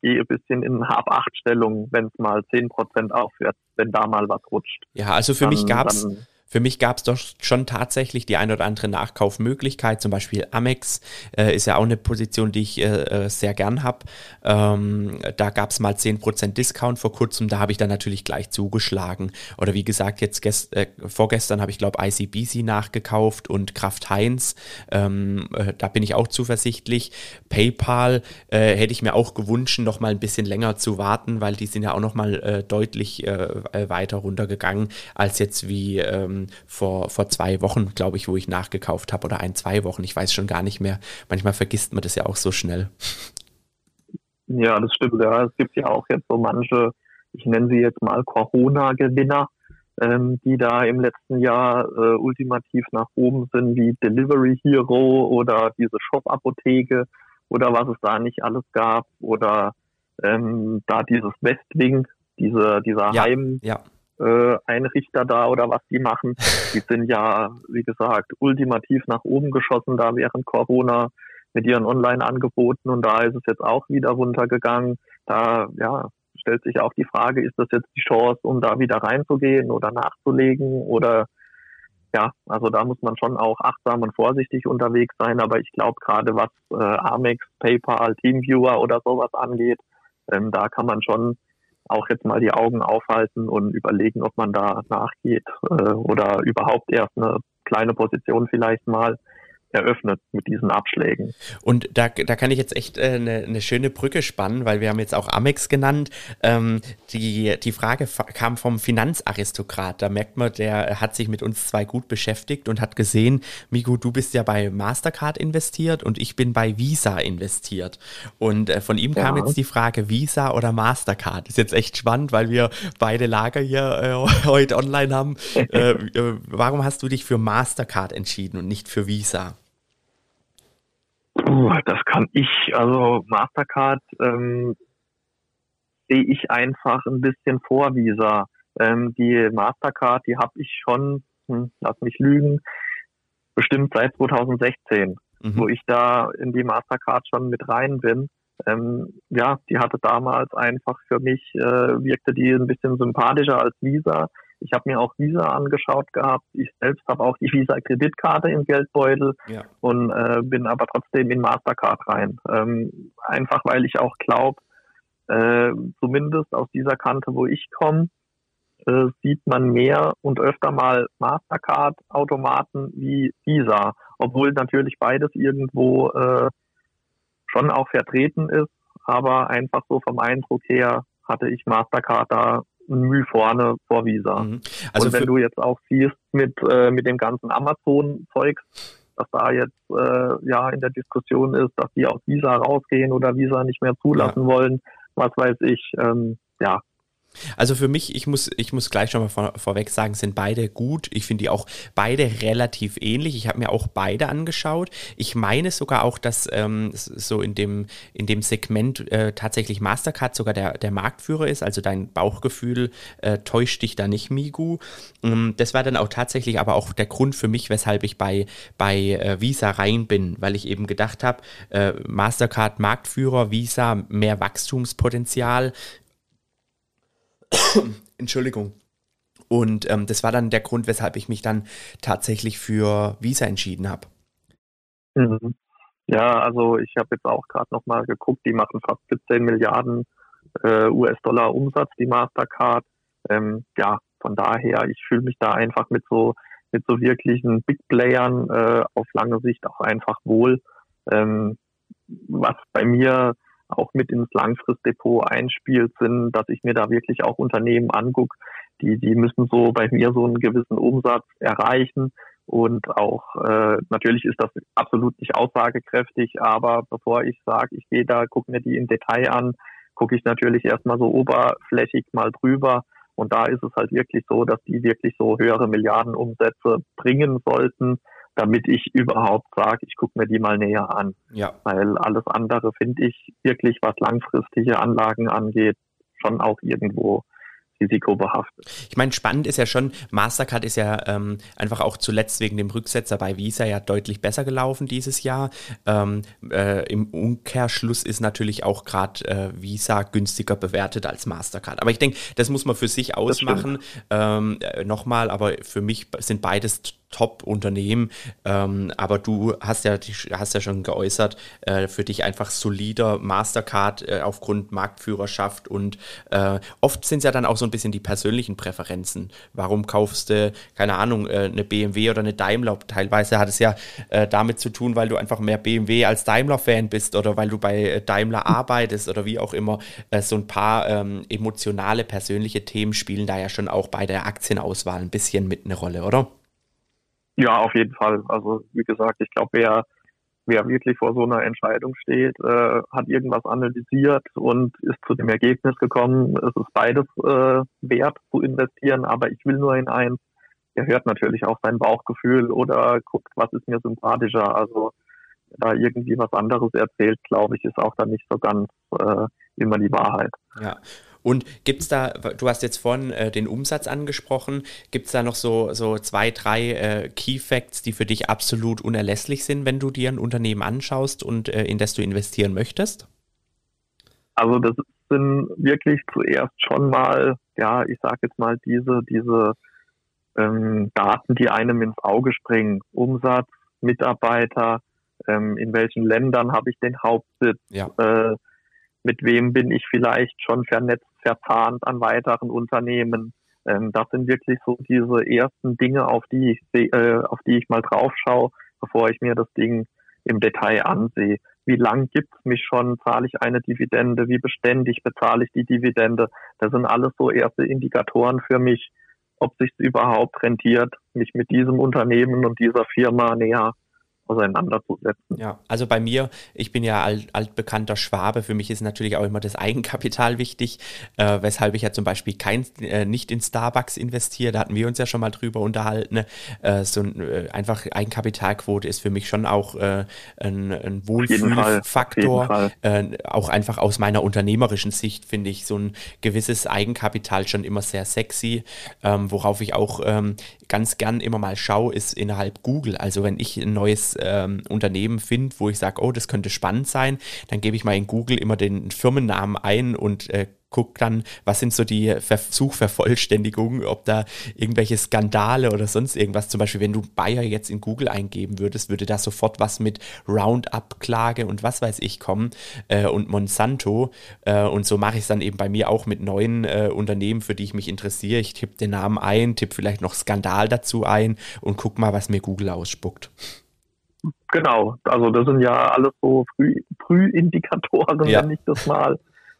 gehe ein bisschen in Hab-Acht-Stellung, wenn es mal zehn Prozent aufwärts, wenn da mal was rutscht. Ja, also für dann, mich gab es für mich gab es doch schon tatsächlich die ein oder andere Nachkaufmöglichkeit. Zum Beispiel Amex äh, ist ja auch eine Position, die ich äh, äh sehr gern habe. Ähm, da gab es mal 10% Discount vor kurzem. Da habe ich dann natürlich gleich zugeschlagen. Oder wie gesagt, jetzt äh, vorgestern habe ich, glaube ICBC nachgekauft und Kraft Heinz. Ähm, äh, da bin ich auch zuversichtlich. PayPal äh, hätte ich mir auch gewünscht, noch mal ein bisschen länger zu warten, weil die sind ja auch noch mal deutlich weiter runtergegangen als jetzt wie ähm, vor, vor zwei Wochen, glaube ich, wo ich nachgekauft habe oder ein, zwei Wochen. Ich weiß schon gar nicht mehr. Manchmal vergisst man das ja auch so schnell. Ja, das stimmt. Ja. Es gibt ja auch jetzt so manche, ich nenne sie jetzt mal Corona-Gewinner, ähm, die da im letzten Jahr äh, ultimativ nach oben sind, wie Delivery Hero oder diese Shop-Apotheke oder was es da nicht alles gab oder ähm, da dieses Westwing, diese, dieser ja, Heim, ja äh, Einrichter da oder was die machen. Die sind ja, wie gesagt, ultimativ nach oben geschossen da während Corona mit ihren Online-Angeboten und da ist es jetzt auch wieder runtergegangen. Da ja, stellt sich auch die Frage, ist das jetzt die Chance, um da wieder reinzugehen oder nachzulegen oder ja, also da muss man schon auch achtsam und vorsichtig unterwegs sein, aber ich glaube gerade was äh, Amex, PayPal, Teamviewer oder sowas angeht, ähm, da kann man schon auch jetzt mal die Augen aufhalten und überlegen, ob man da nachgeht äh, oder überhaupt erst eine kleine Position vielleicht mal eröffnet mit diesen Abschlägen. Und da, da kann ich jetzt echt äh, eine, eine schöne Brücke spannen, weil wir haben jetzt auch Amex genannt. Ähm, die, die Frage kam vom Finanzaristokrat. Da merkt man, der hat sich mit uns zwei gut beschäftigt und hat gesehen, Migu, du bist ja bei Mastercard investiert und ich bin bei Visa investiert. Und äh, von ihm ja. kam jetzt die Frage, Visa oder Mastercard. Ist jetzt echt spannend, weil wir beide Lager hier äh, heute online haben. Äh, äh, warum hast du dich für Mastercard entschieden und nicht für Visa? Puh, das kann ich, also Mastercard ähm, sehe ich einfach ein bisschen vor Visa. Ähm, die Mastercard, die habe ich schon, hm, lass mich lügen, bestimmt seit 2016, mhm. wo ich da in die Mastercard schon mit rein bin. Ähm, ja, die hatte damals einfach für mich, äh, wirkte die ein bisschen sympathischer als Visa. Ich habe mir auch Visa angeschaut gehabt. Ich selbst habe auch die Visa-Kreditkarte im Geldbeutel ja. und äh, bin aber trotzdem in Mastercard rein. Ähm, einfach weil ich auch glaube, äh, zumindest aus dieser Kante, wo ich komme, äh, sieht man mehr und öfter mal Mastercard-Automaten wie Visa, obwohl natürlich beides irgendwo äh, schon auch vertreten ist, aber einfach so vom Eindruck her hatte ich Mastercard da Mühe vorne vor Visa. Mhm. Also und wenn du jetzt auch siehst mit, äh, mit dem ganzen Amazon-Zeugs, dass da jetzt äh, ja in der Diskussion ist, dass die aus Visa rausgehen oder Visa nicht mehr zulassen ja. wollen, was weiß ich, ähm, ja, also für mich, ich muss, ich muss gleich schon mal vor, vorweg sagen, sind beide gut. Ich finde die auch beide relativ ähnlich. Ich habe mir auch beide angeschaut. Ich meine sogar auch, dass ähm, so in dem, in dem Segment äh, tatsächlich Mastercard sogar der, der Marktführer ist. Also dein Bauchgefühl äh, täuscht dich da nicht, Migu. Ähm, das war dann auch tatsächlich aber auch der Grund für mich, weshalb ich bei, bei äh, Visa rein bin, weil ich eben gedacht habe, äh, Mastercard Marktführer, Visa mehr Wachstumspotenzial Entschuldigung. Und ähm, das war dann der Grund, weshalb ich mich dann tatsächlich für Visa entschieden habe. Mhm. Ja, also ich habe jetzt auch gerade nochmal geguckt, die machen fast 17 Milliarden äh, US-Dollar Umsatz, die Mastercard. Ähm, ja, von daher, ich fühle mich da einfach mit so mit so wirklichen Big Playern äh, auf lange Sicht auch einfach wohl. Ähm, was bei mir auch mit ins Langfristdepot einspielt, sind, dass ich mir da wirklich auch Unternehmen angucke, die, die müssen so bei mir so einen gewissen Umsatz erreichen. Und auch äh, natürlich ist das absolut nicht aussagekräftig, aber bevor ich sage, ich gehe da, gucke mir die im Detail an, gucke ich natürlich erstmal so oberflächig mal drüber. Und da ist es halt wirklich so, dass die wirklich so höhere Milliardenumsätze bringen sollten, damit ich überhaupt sage, ich gucke mir die mal näher an. Ja. Weil alles andere finde ich wirklich, was langfristige Anlagen angeht, schon auch irgendwo risikobehaftet. Ich meine, spannend ist ja schon, Mastercard ist ja ähm, einfach auch zuletzt wegen dem Rücksetzer bei Visa ja deutlich besser gelaufen dieses Jahr. Ähm, äh, Im Umkehrschluss ist natürlich auch gerade äh, Visa günstiger bewertet als Mastercard. Aber ich denke, das muss man für sich ausmachen. Ähm, äh, Nochmal, aber für mich sind beides Top-Unternehmen. Ähm, aber du hast ja, hast ja schon geäußert, äh, für dich einfach solider Mastercard äh, aufgrund Marktführerschaft und äh, oft sind es ja dann auch so ein bisschen die persönlichen Präferenzen. Warum kaufst du, keine Ahnung, äh, eine BMW oder eine Daimler? Teilweise hat es ja äh, damit zu tun, weil du einfach mehr BMW als Daimler-Fan bist oder weil du bei äh, Daimler arbeitest oder wie auch immer. so ein paar ähm, emotionale, persönliche Themen spielen da ja schon auch bei der Aktienauswahl ein bisschen mit eine Rolle, oder? Ja, auf jeden Fall. Also wie gesagt, ich glaube, wer, wer wirklich vor so einer Entscheidung steht, äh, hat irgendwas analysiert und ist zu dem Ergebnis gekommen, es ist beides äh, wert zu investieren, aber ich will nur in eins. Er hört natürlich auch sein Bauchgefühl oder guckt, was ist mir sympathischer. Also da irgendwie was anderes erzählt, glaube ich, ist auch dann nicht so ganz äh, immer die Wahrheit. Ja. Und gibt es da, du hast jetzt vorhin äh, den Umsatz angesprochen, gibt es da noch so, so zwei, drei äh, Key Facts, die für dich absolut unerlässlich sind, wenn du dir ein Unternehmen anschaust und äh, in das du investieren möchtest? Also das sind wirklich zuerst schon mal, ja, ich sage jetzt mal diese, diese ähm, Daten, die einem ins Auge springen. Umsatz, Mitarbeiter, ähm, in welchen Ländern habe ich den Hauptsitz, ja. äh, mit wem bin ich vielleicht schon vernetzt, verzahnt an weiteren Unternehmen. Ähm, das sind wirklich so diese ersten Dinge, auf die ich, äh, auf die ich mal drauf schaue, bevor ich mir das Ding im Detail ansehe. Wie lang gibt's mich schon? Zahle ich eine Dividende? Wie beständig bezahle ich die Dividende? Das sind alles so erste Indikatoren für mich, ob sich überhaupt rentiert, mich mit diesem Unternehmen und dieser Firma näher auseinanderzusetzen. Ja, also bei mir, ich bin ja alt, altbekannter Schwabe, für mich ist natürlich auch immer das Eigenkapital wichtig, äh, weshalb ich ja zum Beispiel kein, äh, nicht in Starbucks investiere, da hatten wir uns ja schon mal drüber unterhalten. Äh, so ein, äh, einfach Eigenkapitalquote ist für mich schon auch äh, ein, ein Wohlfühlfaktor. Äh, auch einfach aus meiner unternehmerischen Sicht finde ich so ein gewisses Eigenkapital schon immer sehr sexy, ähm, worauf ich auch ähm, ganz gern immer mal schaue, ist innerhalb Google. Also wenn ich ein neues ähm, Unternehmen finde, wo ich sage, oh, das könnte spannend sein, dann gebe ich mal in Google immer den Firmennamen ein und äh, gucke dann, was sind so die Suchvervollständigungen, ob da irgendwelche Skandale oder sonst irgendwas, zum Beispiel, wenn du Bayer jetzt in Google eingeben würdest, würde da sofort was mit Roundup-Klage und was weiß ich kommen äh, und Monsanto äh, und so mache ich es dann eben bei mir auch mit neuen äh, Unternehmen, für die ich mich interessiere. Ich tippe den Namen ein, tippe vielleicht noch Skandal dazu ein und guck mal, was mir Google ausspuckt. Genau, also das sind ja alles so Früh, Frühindikatoren, ja. nenne ich das mal,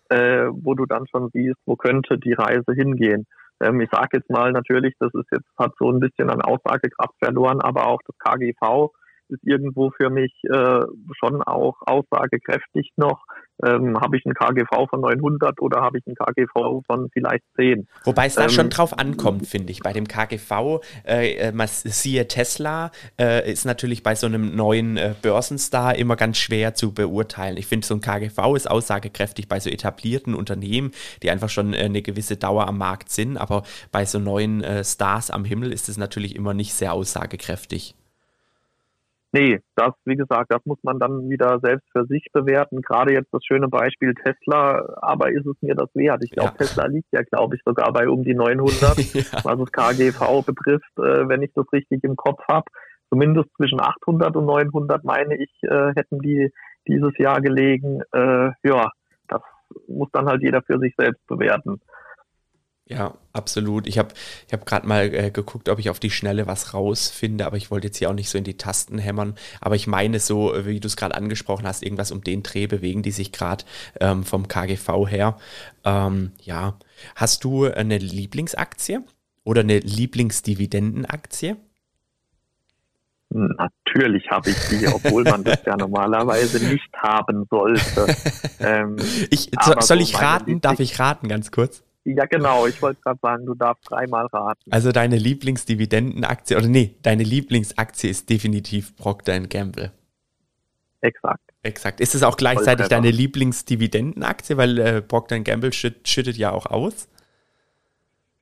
äh, wo du dann schon siehst, wo könnte die Reise hingehen. Ähm, ich sage jetzt mal natürlich, das ist jetzt hat so ein bisschen an Aussagekraft verloren, aber auch das KGV ist irgendwo für mich äh, schon auch aussagekräftig noch. Ähm, habe ich ein KGV von 900 oder habe ich ein KGV von vielleicht 10? Wobei es da ähm, schon drauf ankommt, finde ich. Bei dem KGV, äh, äh, man siehe Tesla, äh, ist natürlich bei so einem neuen äh, Börsenstar immer ganz schwer zu beurteilen. Ich finde, so ein KGV ist aussagekräftig bei so etablierten Unternehmen, die einfach schon äh, eine gewisse Dauer am Markt sind. Aber bei so neuen äh, Stars am Himmel ist es natürlich immer nicht sehr aussagekräftig. Nee, das, wie gesagt, das muss man dann wieder selbst für sich bewerten. Gerade jetzt das schöne Beispiel Tesla, aber ist es mir das wert? Ich glaube, ja. Tesla liegt ja, glaube ich, sogar bei um die 900, ja. was das KGV betrifft, äh, wenn ich das richtig im Kopf habe. Zumindest zwischen 800 und 900, meine ich, äh, hätten die dieses Jahr gelegen. Äh, ja, das muss dann halt jeder für sich selbst bewerten. Ja, absolut. Ich habe ich hab gerade mal äh, geguckt, ob ich auf die Schnelle was rausfinde, aber ich wollte jetzt hier auch nicht so in die Tasten hämmern. Aber ich meine so, wie du es gerade angesprochen hast, irgendwas um den Dreh bewegen die sich gerade ähm, vom KGV her. Ähm, ja. Hast du eine Lieblingsaktie oder eine Lieblingsdividendenaktie? Natürlich habe ich die, obwohl man das ja normalerweise nicht haben sollte. Ähm, ich, soll so ich raten? Darf ich raten ganz kurz? Ja, genau. Ich wollte gerade sagen, du darfst dreimal raten. Also deine Lieblingsdividendenaktie, oder nee, deine Lieblingsaktie ist definitiv Procter Gamble. Exakt. Exakt. Ist es auch gleichzeitig deine Lieblingsdividendenaktie, weil äh, Procter Gamble schütt, schüttet ja auch aus?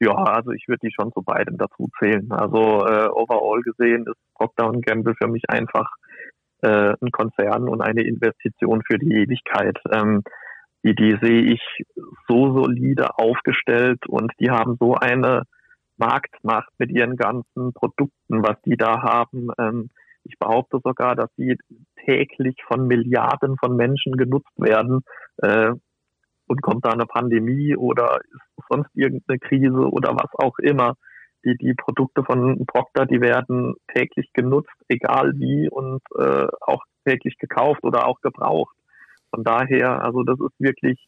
Ja, also ich würde die schon zu beidem dazu zählen. Also äh, overall gesehen ist Procter Gamble für mich einfach äh, ein Konzern und eine Investition für die Ewigkeit. Ähm, die, die sehe ich so solide aufgestellt und die haben so eine Marktmacht mit ihren ganzen Produkten, was die da haben. Ähm, ich behaupte sogar, dass die täglich von Milliarden von Menschen genutzt werden. Äh, und kommt da eine Pandemie oder sonst irgendeine Krise oder was auch immer. Die, die Produkte von Procter, die werden täglich genutzt, egal wie und äh, auch täglich gekauft oder auch gebraucht. Von daher, also das ist wirklich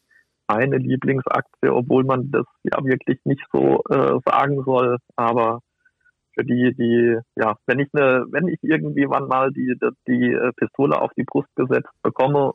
meine Lieblingsaktie, obwohl man das ja wirklich nicht so äh, sagen soll. Aber für die, die, ja, wenn ich eine, wenn ich irgendwie wann mal die, die, die äh, Pistole auf die Brust gesetzt bekomme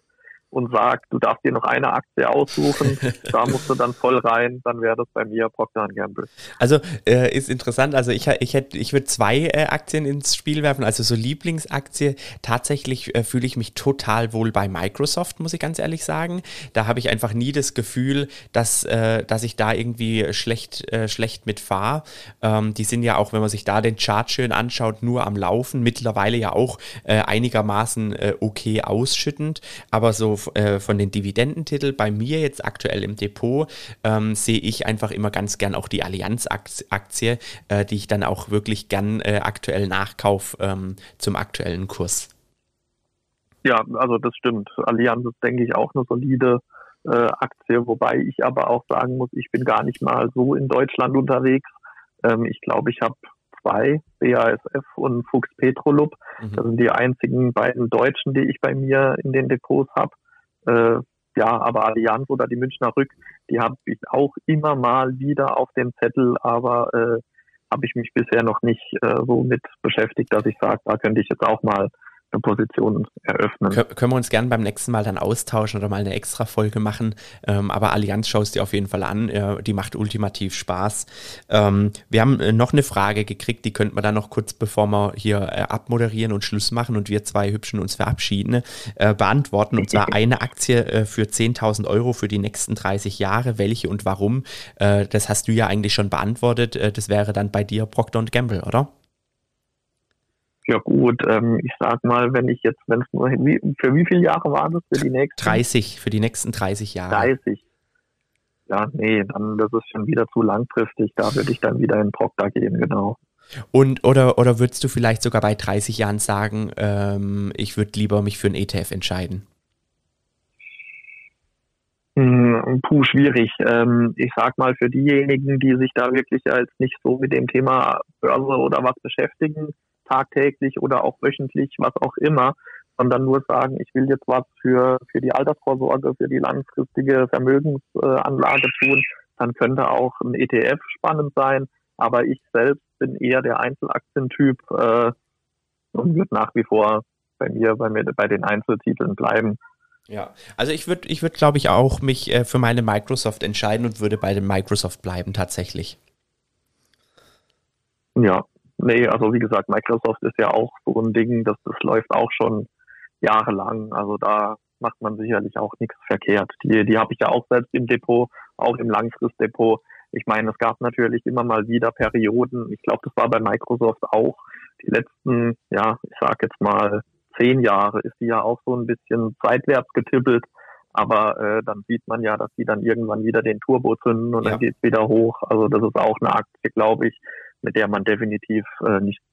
und sagt, du darfst dir noch eine Aktie aussuchen, da musst du dann voll rein, dann wäre das bei mir Procter Gamble. Also äh, ist interessant, also ich, ich hätte, ich würde zwei äh, Aktien ins Spiel werfen, also so Lieblingsaktie, tatsächlich äh, fühle ich mich total wohl bei Microsoft, muss ich ganz ehrlich sagen. Da habe ich einfach nie das Gefühl, dass, äh, dass ich da irgendwie schlecht, äh, schlecht mit fahre. Ähm, die sind ja auch, wenn man sich da den Chart schön anschaut, nur am Laufen, mittlerweile ja auch äh, einigermaßen okay ausschüttend, aber so äh, von den Dividendentiteln bei mir jetzt aktuell im Depot ähm, sehe ich einfach immer ganz gern auch die Allianz-Aktie, äh, die ich dann auch wirklich gern äh, aktuell nachkaufe ähm, zum aktuellen Kurs. Ja, also das stimmt. Allianz ist, denke ich, auch eine solide äh, Aktie, wobei ich aber auch sagen muss, ich bin gar nicht mal so in Deutschland unterwegs. Ähm, ich glaube, ich habe zwei, BASF und Fuchs Petrolub. Mhm. Das sind die einzigen beiden Deutschen, die ich bei mir in den Depots habe. Äh, ja, aber Allianz oder die Münchner Rück, die habe ich auch immer mal wieder auf dem Zettel, aber äh, habe ich mich bisher noch nicht äh, so mit beschäftigt, dass ich sage, da könnte ich jetzt auch mal Position eröffnen. Kön können wir uns gerne beim nächsten Mal dann austauschen oder mal eine extra Folge machen. Ähm, aber Allianz schaust dir auf jeden Fall an. Äh, die macht ultimativ Spaß. Ähm, wir haben äh, noch eine Frage gekriegt, die könnten wir dann noch kurz, bevor wir hier äh, abmoderieren und Schluss machen und wir zwei Hübschen uns verabschieden, äh, beantworten. Und zwar eine Aktie äh, für 10.000 Euro für die nächsten 30 Jahre. Welche und warum? Äh, das hast du ja eigentlich schon beantwortet. das wäre dann bei dir Procter Gamble, oder? Ja gut, ähm, ich sag mal, wenn ich jetzt, wenn es nur, wie, für wie viele Jahre war das für die nächsten? 30, für die nächsten 30 Jahre. 30. Ja, nee, dann das ist schon wieder zu langfristig. Da würde ich dann wieder in Procter gehen, genau. Und oder oder würdest du vielleicht sogar bei 30 Jahren sagen, ähm, ich würde lieber mich für ein ETF entscheiden? Hm, puh, schwierig. Ähm, ich sag mal, für diejenigen, die sich da wirklich als nicht so mit dem Thema Börse oder was beschäftigen, tagtäglich oder auch wöchentlich, was auch immer, sondern nur sagen, ich will jetzt was für, für die Altersvorsorge, für die langfristige Vermögensanlage tun, dann könnte auch ein ETF spannend sein. Aber ich selbst bin eher der Einzelaktientyp äh, und wird nach wie vor bei mir, bei mir bei den Einzeltiteln bleiben. Ja, also ich würde, ich würde, glaube ich, auch mich äh, für meine Microsoft entscheiden und würde bei dem Microsoft bleiben tatsächlich. Ja, Nee, also wie gesagt, Microsoft ist ja auch so ein Ding, das, das läuft auch schon jahrelang. Also da macht man sicherlich auch nichts verkehrt. Die, die habe ich ja auch selbst im Depot, auch im Langfristdepot. Ich meine, es gab natürlich immer mal wieder Perioden. Ich glaube, das war bei Microsoft auch. Die letzten, ja, ich sag jetzt mal zehn Jahre ist die ja auch so ein bisschen seitwärts getippelt. Aber äh, dann sieht man ja, dass die dann irgendwann wieder den Turbo zünden und ja. dann geht's wieder hoch. Also das ist auch eine Aktie, glaube ich, mit der man definitiv äh, nichts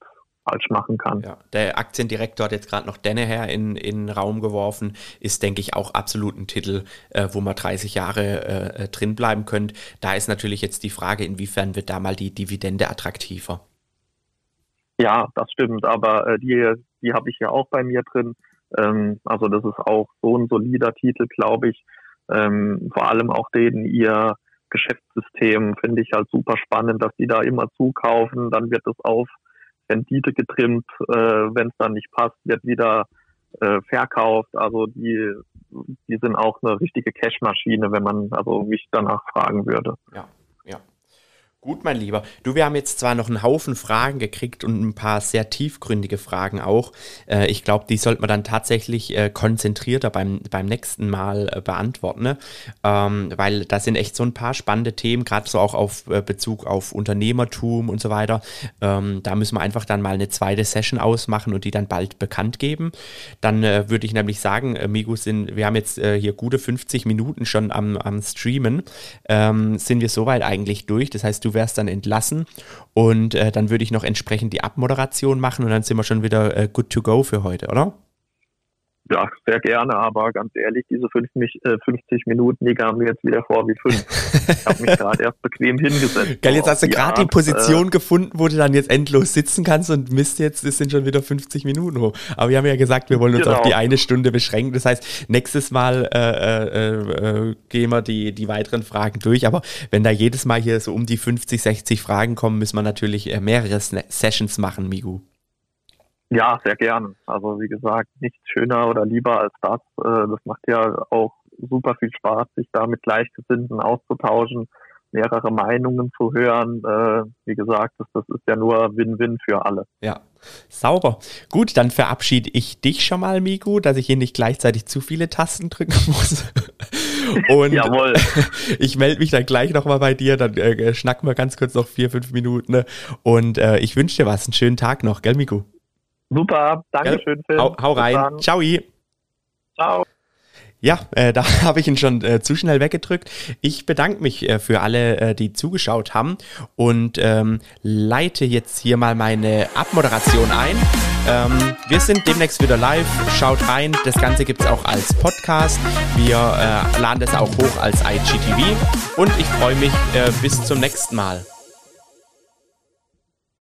falsch machen kann. Ja, der Aktiendirektor hat jetzt gerade noch Denneher in, in den Raum geworfen, ist, denke ich, auch absolut ein Titel, äh, wo man 30 Jahre äh, äh, drin bleiben könnte. Da ist natürlich jetzt die Frage, inwiefern wird da mal die Dividende attraktiver? Ja, das stimmt, aber äh, die, die habe ich ja auch bei mir drin. Ähm, also das ist auch so ein solider Titel, glaube ich. Ähm, vor allem auch den ihr Geschäftssystem finde ich halt super spannend, dass die da immer zukaufen, dann wird es auf Rendite getrimmt, äh, wenn es dann nicht passt, wird wieder äh, verkauft. Also die, die sind auch eine richtige Cashmaschine, wenn man also mich danach fragen würde. Ja. Gut, mein Lieber. Du, wir haben jetzt zwar noch einen Haufen Fragen gekriegt und ein paar sehr tiefgründige Fragen auch. Äh, ich glaube, die sollte man dann tatsächlich äh, konzentrierter beim, beim nächsten Mal äh, beantworten, ne? ähm, weil da sind echt so ein paar spannende Themen, gerade so auch auf äh, Bezug auf Unternehmertum und so weiter. Ähm, da müssen wir einfach dann mal eine zweite Session ausmachen und die dann bald bekannt geben. Dann äh, würde ich nämlich sagen, äh, Migu, sind, wir haben jetzt hier gute 50 Minuten schon am, am Streamen. Ähm, sind wir soweit eigentlich durch? Das heißt, du wärst dann entlassen und äh, dann würde ich noch entsprechend die Abmoderation machen und dann sind wir schon wieder äh, good to go für heute, oder? Ja, sehr gerne, aber ganz ehrlich, diese 50, äh, 50 Minuten, die kamen mir jetzt wieder vor wie fünf. Ich habe mich gerade erst bequem hingesetzt. Geil, jetzt hast du gerade die Position äh, gefunden, wo du dann jetzt endlos sitzen kannst und Mist, jetzt es sind schon wieder 50 Minuten hoch. Aber wir haben ja gesagt, wir wollen uns genau. auf die eine Stunde beschränken. Das heißt, nächstes Mal äh, äh, äh, gehen wir die, die weiteren Fragen durch. Aber wenn da jedes Mal hier so um die 50, 60 Fragen kommen, müssen wir natürlich äh, mehrere Sessions machen, Migu. Ja, sehr gern. Also wie gesagt, nichts schöner oder lieber als das. Äh, das macht ja auch super viel Spaß, sich da mit Gleichgesinnten auszutauschen, mehrere Meinungen zu hören. Äh, wie gesagt, das, das ist ja nur Win-Win für alle. Ja, sauber. Gut, dann verabschiede ich dich schon mal, Miku, dass ich hier nicht gleichzeitig zu viele Tasten drücken muss. Und Jawohl. ich melde mich dann gleich nochmal bei dir, dann äh, schnacken wir ganz kurz noch vier, fünf Minuten. Ne? Und äh, ich wünsche dir was, einen schönen Tag noch, gell, Miku? Super, Dankeschön, Phil. Hau, hau rein. Ciao. Ciao. Ja, äh, da habe ich ihn schon äh, zu schnell weggedrückt. Ich bedanke mich äh, für alle, äh, die zugeschaut haben und ähm, leite jetzt hier mal meine Abmoderation ein. Ähm, wir sind demnächst wieder live. Schaut rein. Das Ganze gibt es auch als Podcast. Wir äh, laden das auch hoch als IGTV. Und ich freue mich äh, bis zum nächsten Mal.